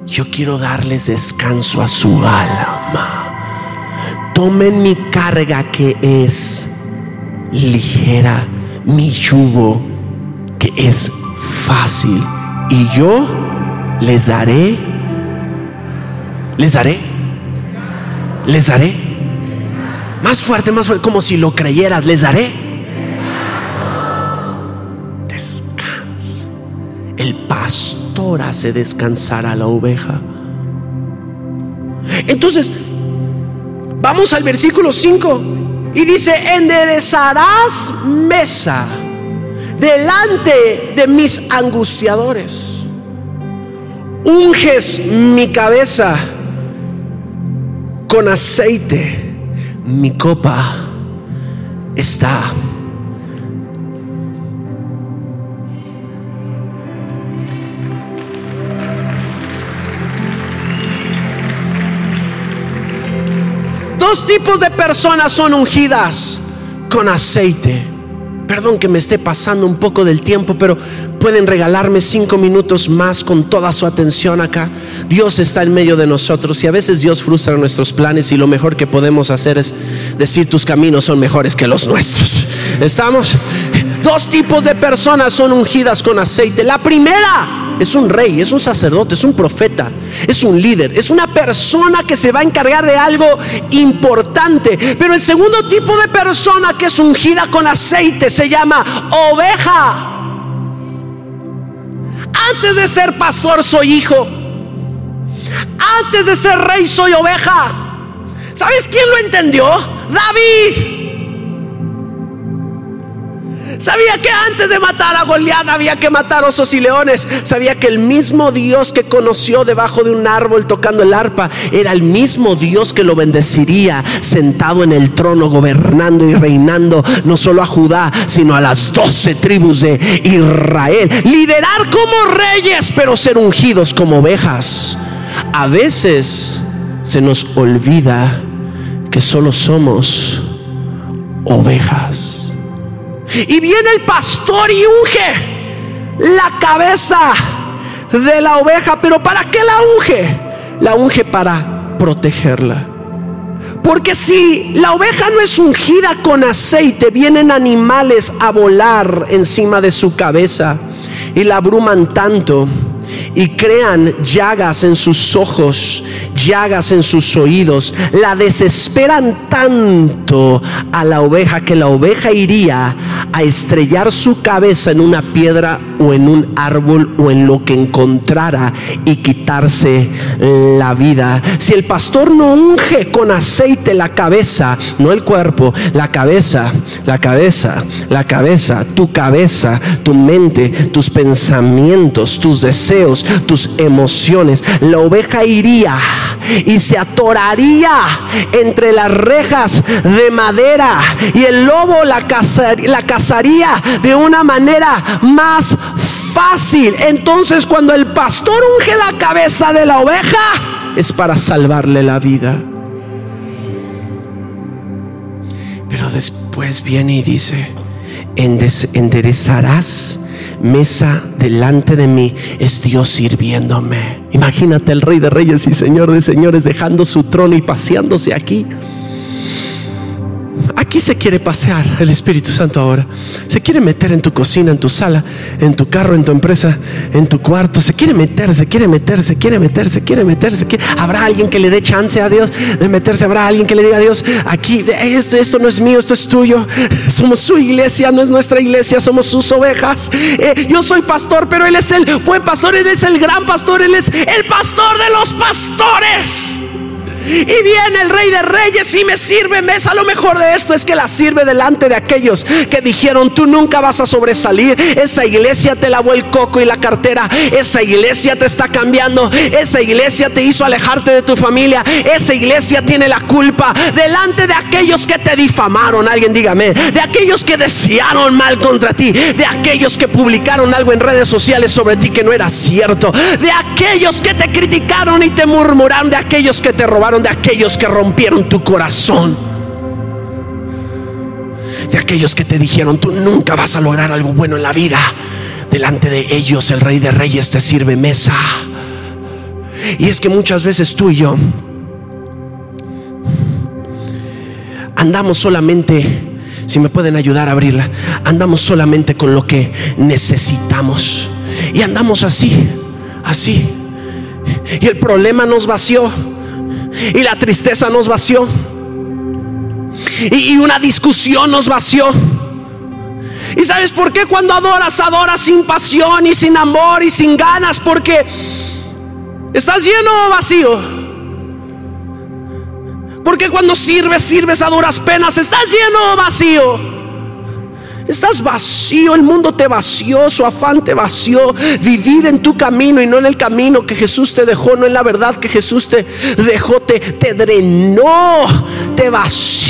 yo quiero darles descanso a su alma. Tomen mi carga que es ligera, mi yugo que es fácil. Y yo les daré, les daré, les daré. Más fuerte, más fuerte, como si lo creyeras, les daré. Descanso. El pastor hace descansar a la oveja. Entonces, vamos al versículo 5 y dice, enderezarás mesa delante de mis angustiadores. Unges mi cabeza con aceite. Mi copa está Dos tipos de personas son ungidas con aceite. Perdón que me esté pasando un poco del tiempo, pero pueden regalarme cinco minutos más con toda su atención acá. Dios está en medio de nosotros y a veces Dios frustra nuestros planes y lo mejor que podemos hacer es decir tus caminos son mejores que los nuestros. ¿Estamos? Dos tipos de personas son ungidas con aceite. La primera es un rey, es un sacerdote, es un profeta, es un líder, es una persona que se va a encargar de algo importante. Pero el segundo tipo de persona que es ungida con aceite se llama oveja. Antes de ser pastor soy hijo. Antes de ser rey soy oveja. ¿Sabes quién lo entendió? David. Sabía que antes de matar a Goliat había que matar osos y leones. Sabía que el mismo Dios que conoció debajo de un árbol tocando el arpa era el mismo Dios que lo bendeciría sentado en el trono, gobernando y reinando no solo a Judá, sino a las doce tribus de Israel. Liderar como reyes, pero ser ungidos como ovejas. A veces se nos olvida que solo somos ovejas. Y viene el pastor y unge la cabeza de la oveja. Pero ¿para qué la unge? La unge para protegerla. Porque si la oveja no es ungida con aceite, vienen animales a volar encima de su cabeza y la abruman tanto y crean llagas en sus ojos, llagas en sus oídos. La desesperan tanto a la oveja que la oveja iría a estrellar su cabeza en una piedra o en un árbol o en lo que encontrara y quitarse la vida. Si el pastor no unge con aceite la cabeza, no el cuerpo, la cabeza, la cabeza, la cabeza, tu cabeza, tu mente, tus pensamientos, tus deseos, tus emociones, la oveja iría y se atoraría entre las rejas de madera y el lobo la, la cazaría de una manera más fácil. Entonces cuando el pastor unge la cabeza de la oveja, es para salvarle la vida. Pero después viene y dice, enderezarás mesa delante de mí, es Dios sirviéndome. Imagínate el Rey de Reyes y Señor de Señores dejando su trono y paseándose aquí. Aquí se quiere pasear el Espíritu Santo ahora. Se quiere meter en tu cocina, en tu sala, en tu carro, en tu empresa, en tu cuarto. Se quiere meter, se quiere meter, se quiere meter, se quiere meter. Se quiere... Habrá alguien que le dé chance a Dios de meterse. Habrá alguien que le diga a Dios, aquí, esto, no es mío, esto es tuyo. (laughs) Somos su iglesia, no es nuestra iglesia, somos sus ovejas. Eh, yo soy pastor, pero Él es el buen pastor, Él es el gran pastor, Él es el pastor de los pastores. Y viene el rey de reyes y me sirve mesa. Lo mejor de esto es que la sirve delante de aquellos que dijeron, tú nunca vas a sobresalir. Esa iglesia te lavó el coco y la cartera. Esa iglesia te está cambiando. Esa iglesia te hizo alejarte de tu familia. Esa iglesia tiene la culpa delante de aquellos que te difamaron. Alguien dígame. De aquellos que desearon mal contra ti. De aquellos que publicaron algo en redes sociales sobre ti que no era cierto. De aquellos que te criticaron y te murmuraron. De aquellos que te robaron de aquellos que rompieron tu corazón. De aquellos que te dijeron, tú nunca vas a lograr algo bueno en la vida. Delante de ellos el rey de reyes te sirve mesa. Y es que muchas veces tú y yo andamos solamente, si me pueden ayudar a abrirla, andamos solamente con lo que necesitamos. Y andamos así, así. Y el problema nos vació y la tristeza nos vació. Y, una discusión nos vació. ¿Y sabes por qué cuando adoras, adoras sin pasión y sin amor y sin ganas? Porque estás lleno o vacío. Porque cuando sirves, sirves a duras penas. Estás lleno o vacío. Estás vacío, el mundo te vació, su afán te vació. Vivir en tu camino y no en el camino que Jesús te dejó, no en la verdad que Jesús te dejó, te, te drenó, te vació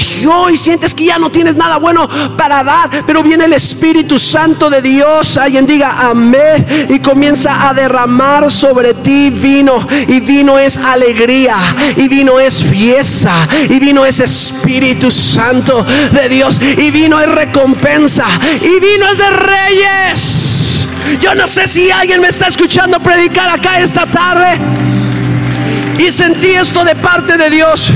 y sientes que ya no tienes nada bueno para dar. Pero viene el Espíritu Santo de Dios, alguien diga amén y comienza a derramar sobre ti vino. Y vino es alegría, y vino es fiesta, y vino es Espíritu Santo de Dios, y vino es recompensa y vino de reyes. Yo no sé si alguien me está escuchando predicar acá esta tarde y sentí esto de parte de Dios.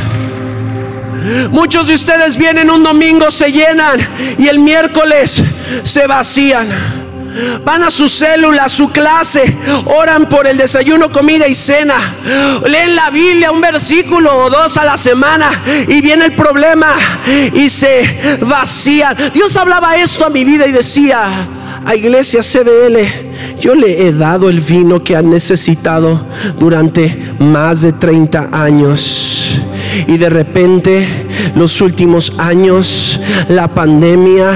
Muchos de ustedes vienen un domingo, se llenan y el miércoles se vacían. Van a su célula, a su clase, oran por el desayuno, comida y cena. Leen la Biblia, un versículo o dos a la semana y viene el problema y se vacían. Dios hablaba esto a mi vida y decía, a Iglesia CBL, yo le he dado el vino que ha necesitado durante más de 30 años. Y de repente los últimos años, la pandemia,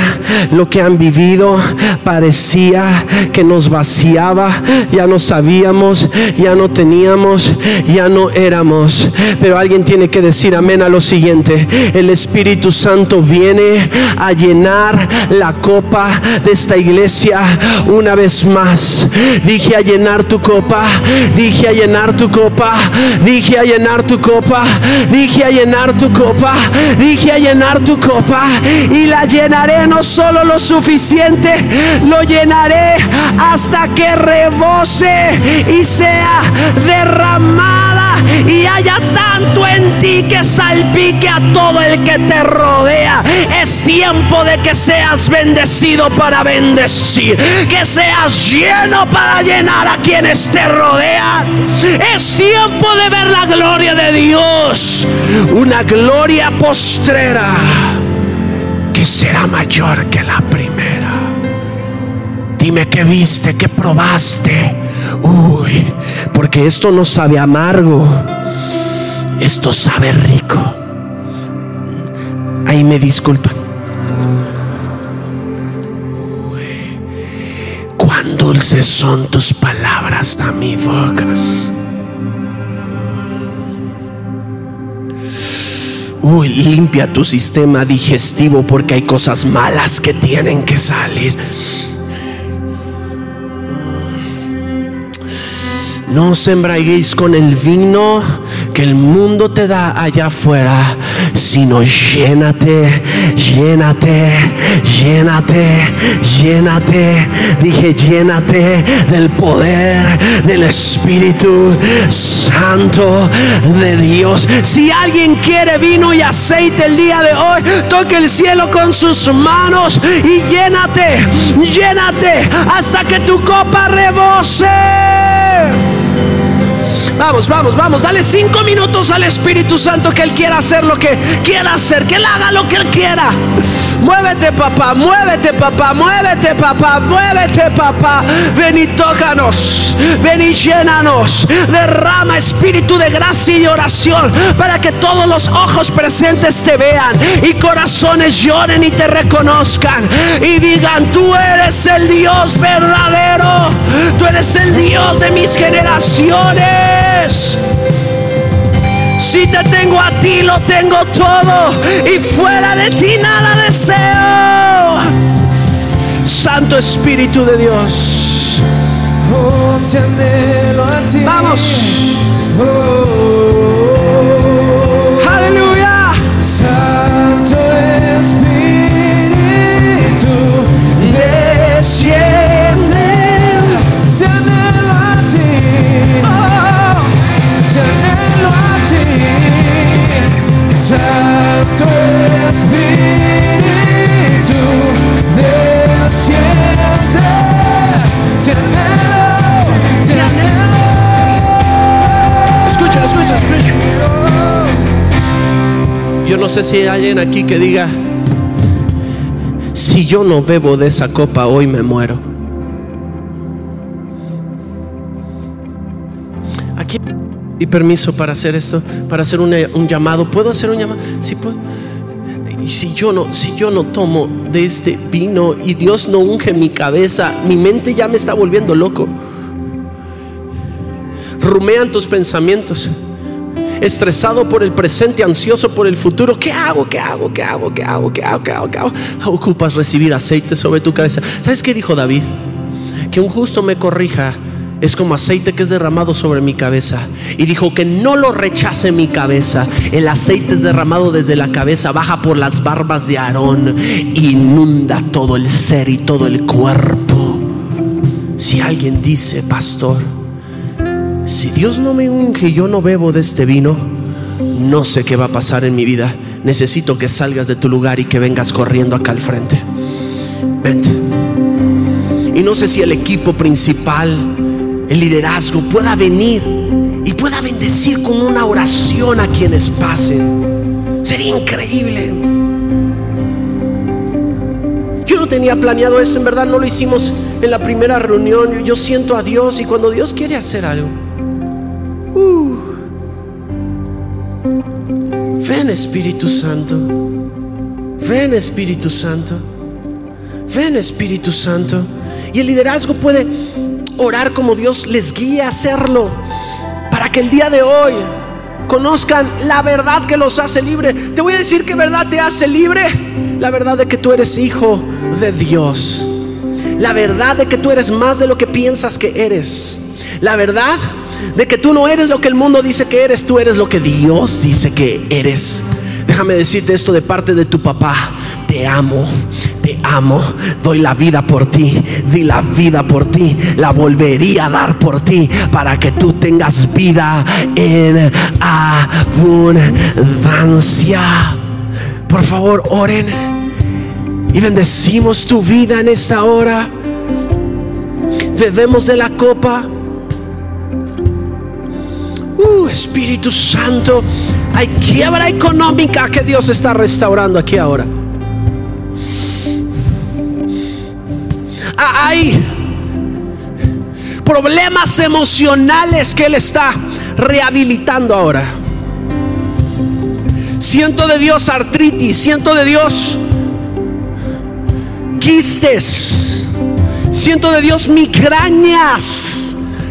lo que han vivido, parecía que nos vaciaba, ya no sabíamos, ya no teníamos, ya no éramos. Pero alguien tiene que decir amén a lo siguiente, el Espíritu Santo viene a llenar la copa de esta iglesia una vez más. Dije a llenar tu copa, dije a llenar tu copa, dije a llenar tu copa, dije a llenar tu copa, dije a llenar tu copa y la llenaré no solo lo suficiente, lo llenaré hasta que rebose y sea derramada y haya tanto en ti que salpique a todo el que te rodea. Es tiempo de que seas bendecido para bendecir, que seas lleno para llenar a quienes te rodean. Es tiempo de ver la gloria de Dios, una gloria postrera que será mayor que la primera. Dime qué viste, qué probaste. Uy, porque esto no sabe amargo, esto sabe rico. Ahí me disculpan. Uy, cuán dulces son tus palabras a mi boca. Uy, limpia tu sistema digestivo porque hay cosas malas que tienen que salir. No os con el vino que el mundo te da allá afuera, sino llénate, llénate, llénate, llénate. Dije, llénate del poder del Espíritu Santo de Dios. Si alguien quiere vino y aceite el día de hoy, toque el cielo con sus manos y llénate, llénate hasta que tu copa rebose. Vamos, vamos, vamos. Dale cinco minutos al Espíritu Santo que Él quiera hacer lo que quiera hacer. Que Él haga lo que Él quiera. Muévete, papá. Muévete, papá. Muévete, papá. Muévete, papá. Ven y tócanos. Ven y llénanos. Derrama espíritu de gracia y oración para que todos los ojos presentes te vean y corazones lloren y te reconozcan y digan, tú eres el Dios verdadero. Tú eres el Dios de mis generaciones. Si te tengo a ti, lo tengo todo. Y fuera de ti nada deseo. Santo Espíritu de Dios. Vamos. No sé si hay alguien aquí que diga, si yo no bebo de esa copa, hoy me muero. Aquí y permiso para hacer esto, para hacer un llamado. ¿Puedo hacer un llamado? Sí puedo. Y si yo no, si yo no tomo de este vino y Dios no unge mi cabeza, mi mente ya me está volviendo loco. Rumean tus pensamientos. Estresado por el presente, ansioso por el futuro. ¿Qué hago? ¿Qué hago? ¿Qué hago? ¿Qué hago? ¿Qué hago? ¿Qué hago? ¿Qué hago? Ocupas recibir aceite sobre tu cabeza. ¿Sabes qué dijo David? Que un justo me corrija es como aceite que es derramado sobre mi cabeza. Y dijo que no lo rechace mi cabeza. El aceite es derramado desde la cabeza, baja por las barbas de Aarón, inunda todo el ser y todo el cuerpo. Si alguien dice, pastor, si Dios no me unge y yo no bebo de este vino, no sé qué va a pasar en mi vida. Necesito que salgas de tu lugar y que vengas corriendo acá al frente. Vente. Y no sé si el equipo principal, el liderazgo, pueda venir y pueda bendecir con una oración a quienes pasen. Sería increíble. Yo no tenía planeado esto, en verdad no lo hicimos en la primera reunión. Yo, siento a Dios y cuando Dios quiere hacer algo, ven Espíritu Santo, ven Espíritu Santo, ven Espíritu Santo. Y el liderazgo puede orar como Dios les guíe a hacerlo, para que el día de hoy conozcan la verdad que los hace libre. Te voy a decir que verdad te hace libre. La verdad de que tú eres hijo de Dios. La verdad de que tú eres más de lo que piensas que eres. La verdad de que tú no eres lo que el mundo dice que eres, tú eres lo que Dios dice que eres. Déjame decirte esto de parte de tu papá. Te amo, te amo, doy la vida por ti, di la vida por ti, la volvería a dar por ti para que tú tengas vida en abundancia. Por favor, oren y bendecimos tu vida en esta hora. Bebemos de la copa. Espíritu Santo, hay quiebra económica que Dios está restaurando aquí ahora. Ah, Hay problemas emocionales que Él está rehabilitando ahora. Siento de Dios artritis, siento de Dios quistes, siento de Dios migrañas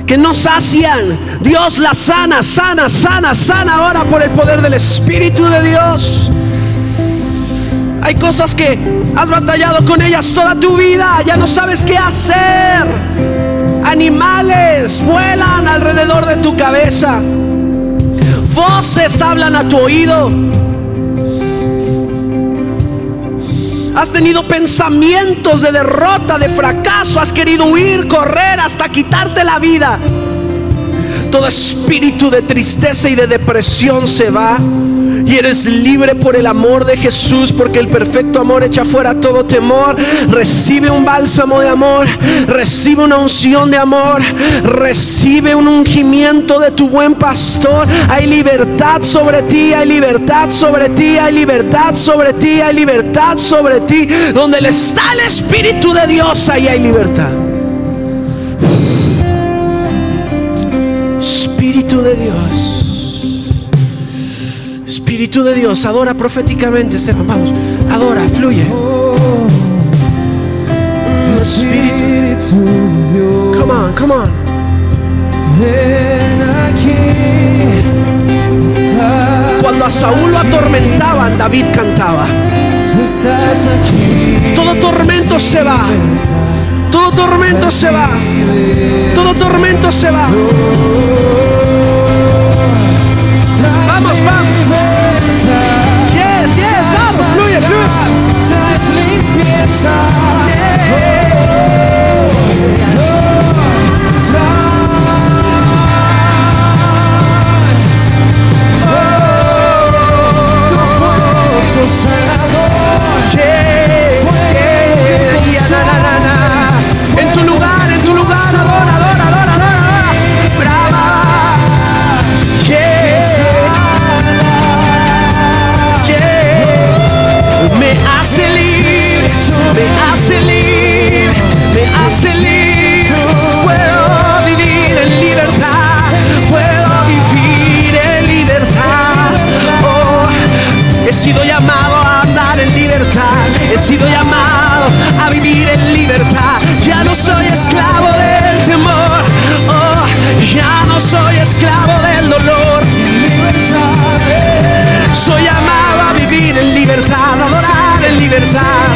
que no sacian. Dios la sana, sana, sana, sana ahora por el poder del Espíritu de Dios. Hay cosas que has batallado con ellas toda tu vida, ya no sabes qué hacer. Animales vuelan alrededor de tu cabeza. voces hablan a tu oído. Has tenido pensamientos de derrota, de fracaso. Has querido huir, correr hasta quitarte la vida. Todo espíritu de tristeza y de depresión se va. Y eres libre por el amor de Jesús, porque el perfecto amor echa fuera todo temor. Recibe un bálsamo de amor, recibe una unción de amor, recibe un ungimiento de tu buen pastor. Hay libertad sobre ti, hay libertad sobre ti, hay libertad sobre ti, hay libertad sobre ti. Donde le está el Espíritu de Dios, ahí hay libertad. Espíritu de Dios, adora proféticamente, Esteban. Vamos, adora, fluye. Espíritu. Come on, come on. Cuando a Saúl lo atormentaban, David cantaba. Todo tormento se va. Todo tormento se va. Todo tormento se va. Vamos, vamos. Traes limpieza. Tu fuego sanador. Yeah, yeah, na, na, me hace libre, me hace libre. Puedo vivir en libertad, puedo vivir en libertad. Oh, he sido llamado a andar en libertad, he sido llamado a vivir en libertad. Ya no soy esclavo del temor, oh, ya no soy esclavo del dolor. Soy llamado a vivir en libertad, a adorar en libertad,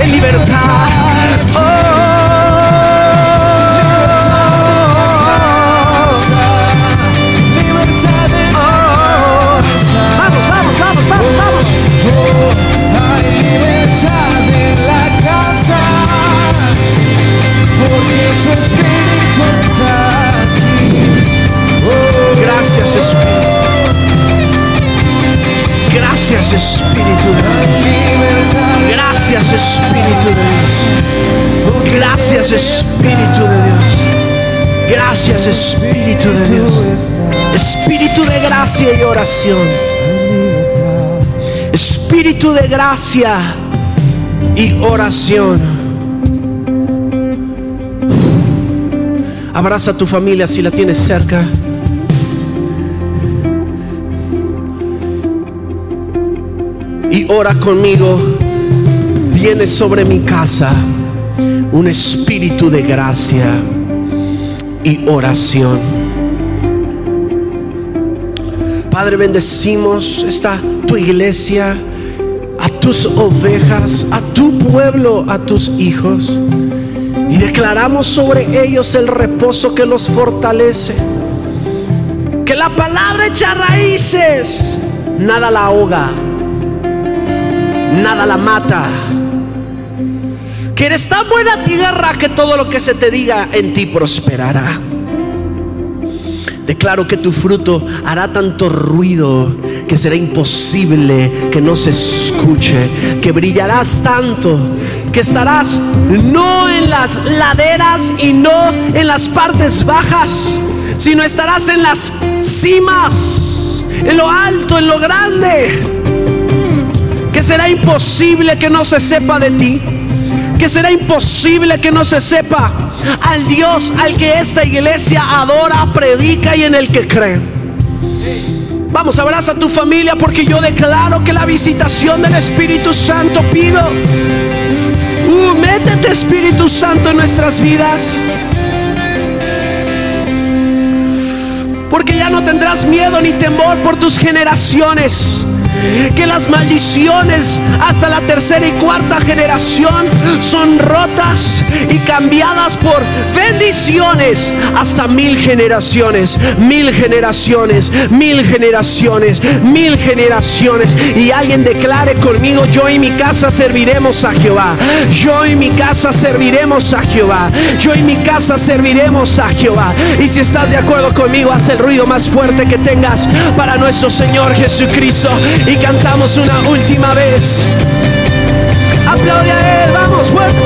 en. Libertad Gracias Espíritu de Dios. Gracias Espíritu de Dios. Gracias Espíritu de Dios. Gracias Espíritu de Dios. Espíritu de gracia y oración. Espíritu de gracia y oración. Abraza a tu familia si la tienes cerca. Y ora conmigo. Viene sobre mi casa un espíritu de gracia y oración. Padre, bendecimos esta tu iglesia, a tus ovejas, a tu pueblo, a tus hijos. Y declaramos sobre ellos el reposo que los fortalece. Que la palabra echa raíces, nada la ahoga, nada la mata. Que eres tan buena tierra que todo lo que se te diga en ti prosperará. Declaro que tu fruto hará tanto ruido que será imposible que no se escuche, que brillarás tanto que estarás no en las laderas y no en las partes bajas, sino estarás en las cimas, en lo alto, en lo grande, que será imposible que no se sepa de ti que será imposible que no se sepa al Dios al que esta iglesia adora, predica y en el que cree. Vamos, abraza a tu familia porque yo declaro que la visitación del Espíritu Santo pido. Uh, métete Espíritu Santo en nuestras vidas. Porque ya no tendrás miedo ni temor por tus generaciones. Que las maldiciones hasta la tercera y cuarta generación son rotas y cambiadas por bendiciones hasta mil generaciones, mil generaciones, mil generaciones, mil generaciones. Y alguien declare conmigo, yo y mi casa serviremos a Jehová. Yo y mi casa serviremos a Jehová. Yo y mi casa serviremos a Jehová. Y si estás de acuerdo conmigo, haz el ruido más fuerte que tengas para nuestro Señor Jesucristo. Y cantamos una última vez. Aplaude a Él, vamos, fuerte.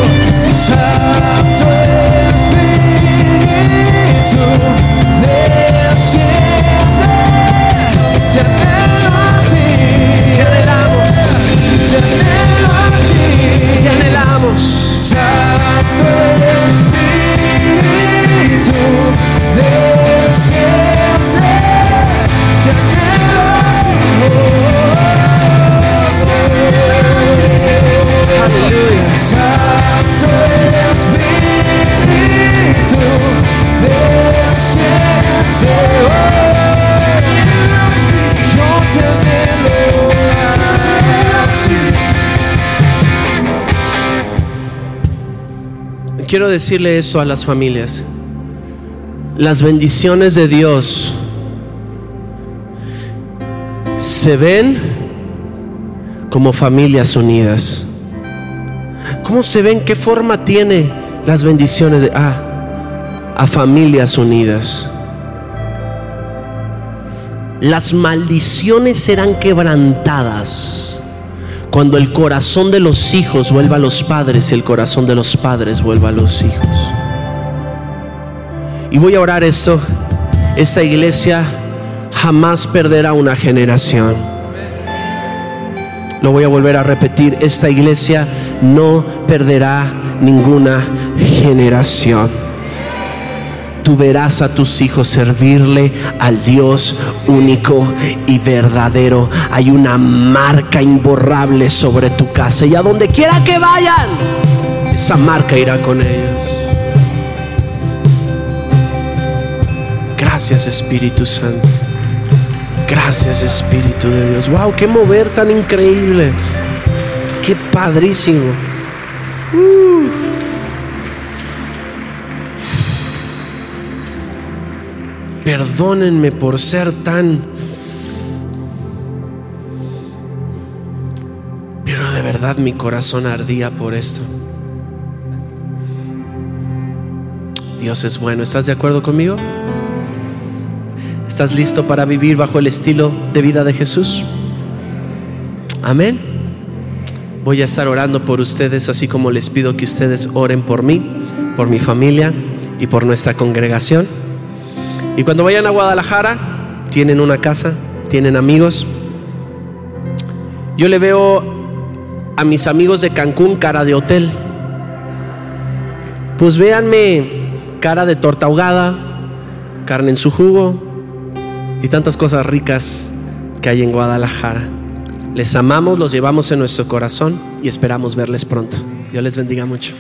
Quiero decirle eso a las familias. Las bendiciones de Dios se ven como familias unidas. ¿Cómo se ven? ¿Qué forma tiene las bendiciones de ah, a familias unidas? Las maldiciones serán quebrantadas cuando el corazón de los hijos vuelva a los padres y el corazón de los padres vuelva a los hijos. Y voy a orar esto. Esta iglesia jamás perderá una generación. Lo voy a volver a repetir. Esta iglesia no perderá ninguna generación. Tú verás a tus hijos servirle al Dios único y verdadero. Hay una marca imborrable sobre tu casa y a donde quiera que vayan, esa marca irá con ellos. Gracias Espíritu Santo. Gracias Espíritu de Dios. Wow, qué mover tan increíble. Qué padrísimo. Uh. Perdónenme por ser tan... Pero de verdad mi corazón ardía por esto. Dios es bueno. ¿Estás de acuerdo conmigo? ¿Estás listo para vivir bajo el estilo de vida de Jesús? Amén. Voy a estar orando por ustedes, así como les pido que ustedes oren por mí, por mi familia y por nuestra congregación. Y cuando vayan a Guadalajara, tienen una casa, tienen amigos. Yo le veo a mis amigos de Cancún cara de hotel. Pues véanme cara de torta ahogada, carne en su jugo y tantas cosas ricas que hay en Guadalajara. Les amamos, los llevamos en nuestro corazón y esperamos verles pronto. Dios les bendiga mucho.